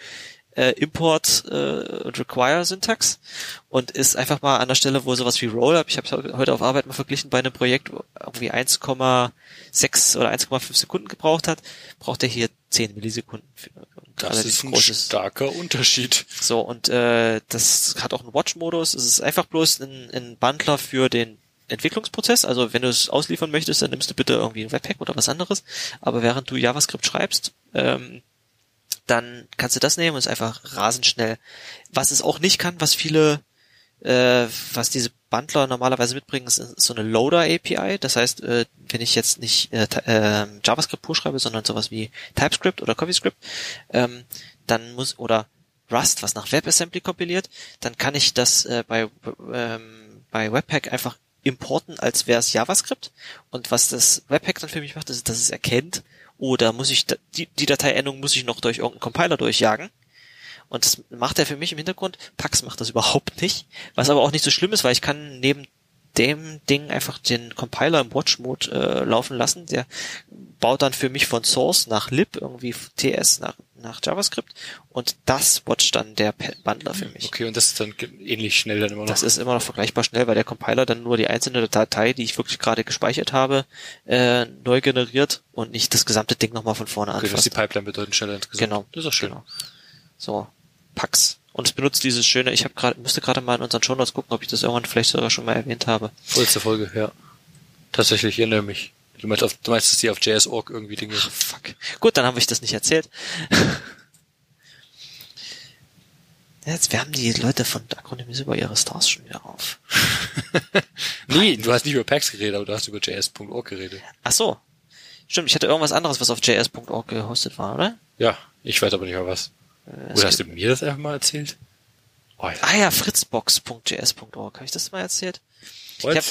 äh, Import äh, und Require-Syntax und ist einfach mal an der Stelle, wo sowas wie Rollup, ich habe heute auf Arbeit mal verglichen, bei einem Projekt irgendwie 1,6 oder 1,5 Sekunden gebraucht hat, braucht er hier 10 Millisekunden. Für, das ist ein großes. starker Unterschied. So, und äh, das hat auch einen Watch-Modus. Es ist einfach bloß ein, ein Bundler für den Entwicklungsprozess. Also wenn du es ausliefern möchtest, dann nimmst du bitte irgendwie ein Webpack oder was anderes. Aber während du JavaScript schreibst, ähm, dann kannst du das nehmen und ist einfach rasend schnell. Was es auch nicht kann, was viele, äh, was diese Bundler normalerweise mitbringen, ist, so eine Loader-API. Das heißt, äh, wenn ich jetzt nicht äh, äh, JavaScript pur schreibe, sondern sowas wie TypeScript oder CoffeeScript, ähm, dann muss oder Rust, was nach WebAssembly kompiliert, dann kann ich das äh, bei ähm, bei Webpack einfach importen, als wäre es JavaScript. Und was das Webpack dann für mich macht, ist, dass es erkennt, oder muss ich die, die Dateiendung muss ich noch durch irgendeinen Compiler durchjagen. Und das macht er für mich im Hintergrund. Pax macht das überhaupt nicht. Was aber auch nicht so schlimm ist, weil ich kann neben dem Ding einfach den Compiler im Watch-Mode äh, laufen lassen. Der baut dann für mich von Source nach lib irgendwie TS nach, nach JavaScript und das watcht dann der Bundler für mich. Okay, und das ist dann ähnlich schnell dann immer noch? Das ist immer noch vergleichbar schnell, weil der Compiler dann nur die einzelne Datei, die ich wirklich gerade gespeichert habe, äh, neu generiert und nicht das gesamte Ding nochmal von vorne okay, anfasst. Okay, die Pipeline bedeutend schneller insgesamt. Genau. Das ist auch schön. Genau. So, Pax. Und es benutzt dieses schöne, ich habe gerade, müsste gerade mal in unseren Shownotes gucken, ob ich das irgendwann vielleicht sogar schon mal erwähnt habe. Vorletzte Folge, ja. Tatsächlich, erinnere mich. Du meinst, auf, du meinst, dass die auf JS.org irgendwie Dinge. Ach, fuck. Gut, dann habe ich das nicht erzählt. [laughs] Jetzt wärmen die Leute von Acronyms über ihre Stars schon wieder auf. [laughs] nee, du hast nicht über Pax geredet, aber du hast über JS.org geredet. Ach so. Stimmt, ich hatte irgendwas anderes, was auf JS.org gehostet war, oder? Ja, ich weiß aber nicht mehr was. Oder hast du mir das einfach mal erzählt? Oh, ja. Ah ja, fritzbox.js.org. Habe ich das mal erzählt? What? Hab,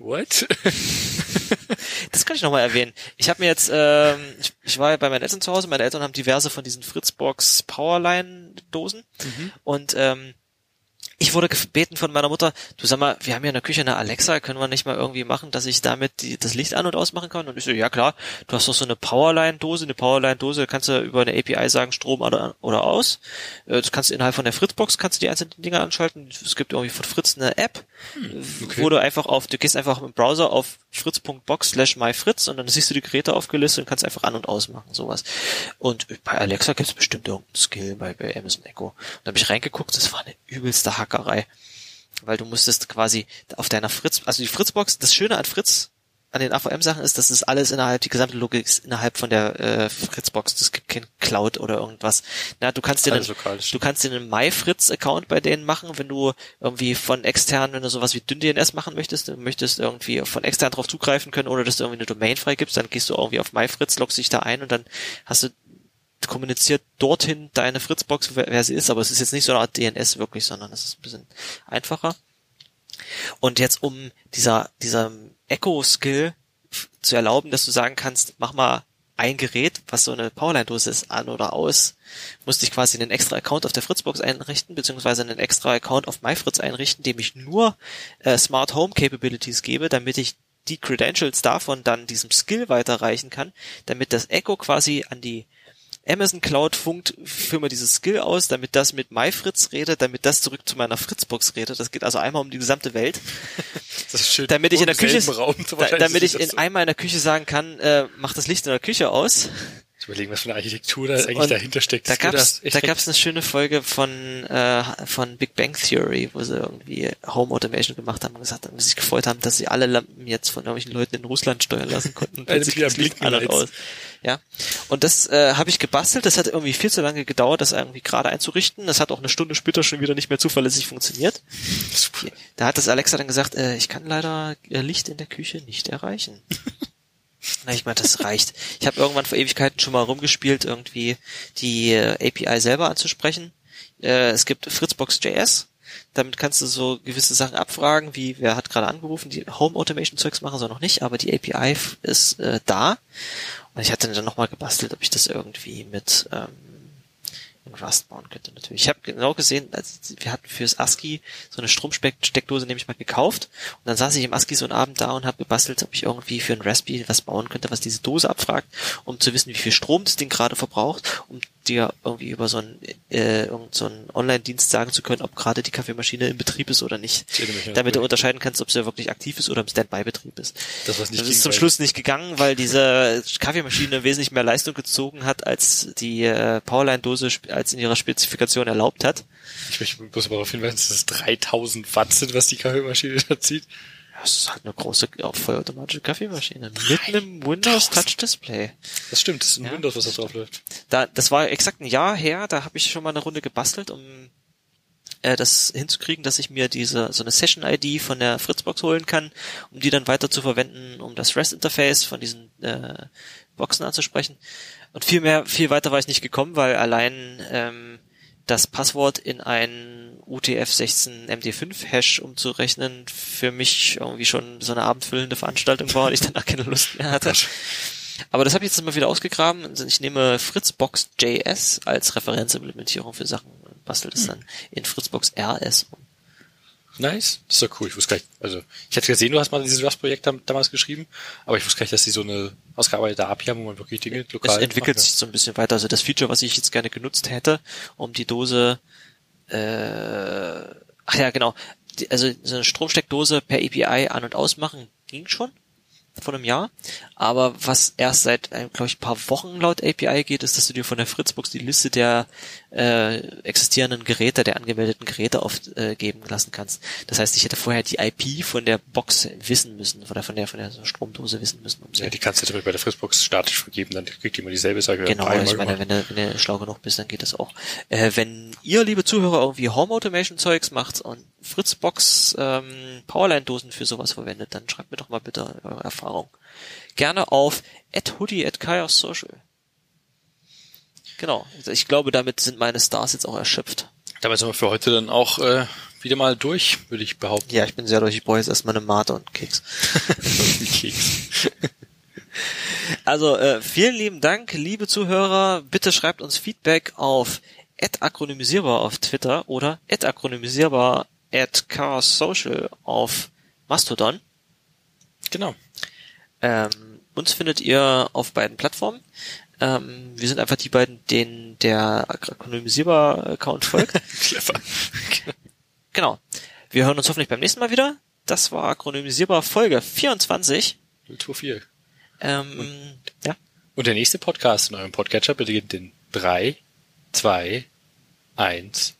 What? [laughs] das kann ich nochmal erwähnen. Ich habe mir jetzt, ähm, ich, ich war bei meinen Eltern zu Hause, meine Eltern haben diverse von diesen Fritzbox Powerline-Dosen mhm. und ähm, ich wurde gebeten von meiner Mutter, du sag mal, wir haben ja in der Küche eine Alexa, können wir nicht mal irgendwie machen, dass ich damit die, das Licht an- und ausmachen kann? Und ich so, ja klar, du hast doch so eine Powerline-Dose, eine Powerline-Dose, kannst du über eine API sagen, Strom an oder aus. Äh, das kannst du innerhalb von der Fritzbox, kannst du die einzelnen Dinger anschalten. Es gibt irgendwie von Fritz eine App, hm, okay. wo du einfach auf, du gehst einfach im Browser auf fritz.box slash myfritz und dann siehst du die Geräte aufgelistet und kannst einfach an- und ausmachen, sowas. Und bei Alexa gibt es bestimmt irgendeinen Skill bei, bei Amazon Echo. Und da habe ich reingeguckt, das war eine übelste Hack Hackerei. Weil du musstest quasi auf deiner Fritz, also die Fritzbox, das Schöne an Fritz, an den AVM-Sachen ist, dass es alles innerhalb, die gesamte Logik ist innerhalb von der äh, Fritzbox. Das gibt kein Cloud oder irgendwas. Na, du kannst dir einen, du kannst dir einen MyFritz-Account bei denen machen, wenn du irgendwie von extern, wenn du sowas wie DynDNS machen möchtest, du möchtest irgendwie von extern drauf zugreifen können oder dass du irgendwie eine Domain freigibst, dann gehst du irgendwie auf MyFritz, loggst dich da ein und dann hast du kommuniziert dorthin deine Fritzbox, wer, wer sie ist, aber es ist jetzt nicht so eine Art DNS wirklich, sondern es ist ein bisschen einfacher. Und jetzt um dieser, dieser Echo-Skill zu erlauben, dass du sagen kannst, mach mal ein Gerät, was so eine Powerline-Dose ist, an oder aus, musste ich quasi einen extra Account auf der Fritzbox einrichten, beziehungsweise einen extra Account auf MyFritz einrichten, dem ich nur äh, Smart Home Capabilities gebe, damit ich die Credentials davon dann diesem Skill weiterreichen kann, damit das Echo quasi an die Amazon Cloud funkt für mir dieses Skill aus, damit das mit MyFritz redet, damit das zurück zu meiner Fritzbox redet. Das geht also einmal um die gesamte Welt. Das ist schön. Damit ich in der Küche, Raum, da, damit ich in einmal in der Küche sagen kann, äh, mach das Licht in der Küche aus. Überlegen, was für eine Architektur da eigentlich und dahinter steckt. Da gab's, da gab's eine schöne Folge von, äh, von Big Bang Theory, wo sie irgendwie Home Automation gemacht haben und gesagt haben, sich gefreut haben, dass sie alle Lampen jetzt von irgendwelchen Leuten in Russland steuern lassen konnten. [laughs] Und das. Ja. Und das äh, habe ich gebastelt. Das hat irgendwie viel zu lange gedauert, das irgendwie gerade einzurichten. Das hat auch eine Stunde später schon wieder nicht mehr zuverlässig funktioniert. [laughs] Da hat das Alexa dann gesagt, äh, ich kann leider äh, Licht in der Küche nicht erreichen. [laughs] Na, ich meine, das reicht. Ich habe irgendwann vor Ewigkeiten schon mal rumgespielt, irgendwie die äh, API selber anzusprechen. Äh, es gibt Fritzbox.js. Damit kannst du so gewisse Sachen abfragen, wie wer hat gerade angerufen, die Home Automation Zeugs machen sie noch nicht, aber die API ist äh, da. Und ich hatte dann nochmal gebastelt, ob ich das irgendwie mit ähm, Rust bauen könnte natürlich. Ich habe genau gesehen, also wir hatten fürs ASCII so eine Stromsteckdose nämlich mal gekauft und dann saß ich im ASCII so einen Abend da und habe gebastelt, ob ich irgendwie für ein Raspberry was bauen könnte, was diese Dose abfragt, um zu wissen, wie viel Strom das Ding gerade verbraucht, um dir irgendwie über so einen, äh, so einen Online-Dienst sagen zu können, ob gerade die Kaffeemaschine in Betrieb ist oder nicht. Damit du unterscheiden kannst, ob sie wirklich aktiv ist oder im Standby-Betrieb ist. Das, was nicht das ist zum Schluss nicht gegangen, weil diese [laughs] Kaffeemaschine wesentlich mehr Leistung gezogen hat, als die äh, Powerline-Dose als in ihrer Spezifikation erlaubt hat. Ich möchte bloß darauf hinweisen, dass es 3000 Watt sind, was die Kaffeemaschine da zieht. Das ist halt eine große vollautomatische Kaffeemaschine mit einem Windows Touch Display. Das stimmt, das ist ein ja. Windows, was da drauf läuft. Da, das war exakt ein Jahr her, da habe ich schon mal eine Runde gebastelt, um äh, das hinzukriegen, dass ich mir diese so eine Session ID von der Fritzbox holen kann, um die dann weiter zu verwenden, um das REST Interface von diesen äh, Boxen anzusprechen. Und viel mehr, viel weiter war ich nicht gekommen, weil allein ähm, das Passwort in ein UTF-16 MD5-Hash umzurechnen für mich irgendwie schon so eine abendfüllende Veranstaltung war und ich danach keine Lust mehr hatte. Aber das habe ich jetzt mal wieder ausgegraben. Also ich nehme Fritzbox.js als Referenzimplementierung für Sachen und bastel das hm. dann in Fritzbox RS um. Nice. Das ist ja cool. Ich wusste gar nicht, also ich hatte gesehen, du hast mal dieses Rust-Projekt damals geschrieben, aber ich wusste gar nicht, dass die so eine ausgearbeitete API haben, wo man wirklich Dinge lokal Es entwickelt macht, sich so ein bisschen weiter. Also das Feature, was ich jetzt gerne genutzt hätte, um die Dose, äh, ach ja, genau, also so eine Stromsteckdose per API an- und ausmachen ging schon von einem Jahr. Aber was erst seit, äh, glaube ich, ein paar Wochen laut API geht, ist, dass du dir von der Fritzbox die Liste der äh, existierenden Geräte, der angemeldeten Geräte aufgeben äh, lassen kannst. Das heißt, ich hätte vorher die IP von der Box wissen müssen, oder von der von der Stromdose wissen müssen. Um ja, die kannst du natürlich bei der Fritzbox statisch vergeben, dann kriegt die immer dieselbe Sache. Genau, ich meine, wenn du, wenn du schlau genug bist, dann geht das auch. Äh, wenn ihr, liebe Zuhörer, irgendwie Home Automation Zeugs macht und Fritzbox ähm, Powerline-Dosen für sowas verwendet, dann schreibt mir doch mal bitte eure Erfahrung. Gerne auf hoodie at Social. Genau. Ich glaube, damit sind meine Stars jetzt auch erschöpft. Damit sind wir für heute dann auch äh, wieder mal durch, würde ich behaupten. Ja, ich bin sehr durch. Ich brauche jetzt erstmal eine Mate und Keks. [laughs] Keks. also, äh, vielen lieben Dank, liebe Zuhörer. Bitte schreibt uns Feedback auf akronymisierbar auf Twitter oder akronymisierbar at Chaos Social auf Mastodon. Genau. Ähm, uns findet ihr auf beiden Plattformen. Ähm, wir sind einfach die beiden, denen der Akronymisierbar-Account folgt. [laughs] Clever. [laughs] genau. Wir hören uns hoffentlich beim nächsten Mal wieder. Das war Akronymisierbar Folge 24. Tour 4. Ähm, und, ja. Und der nächste Podcast in eurem Podcatcher beginnt in 3, 2, 1.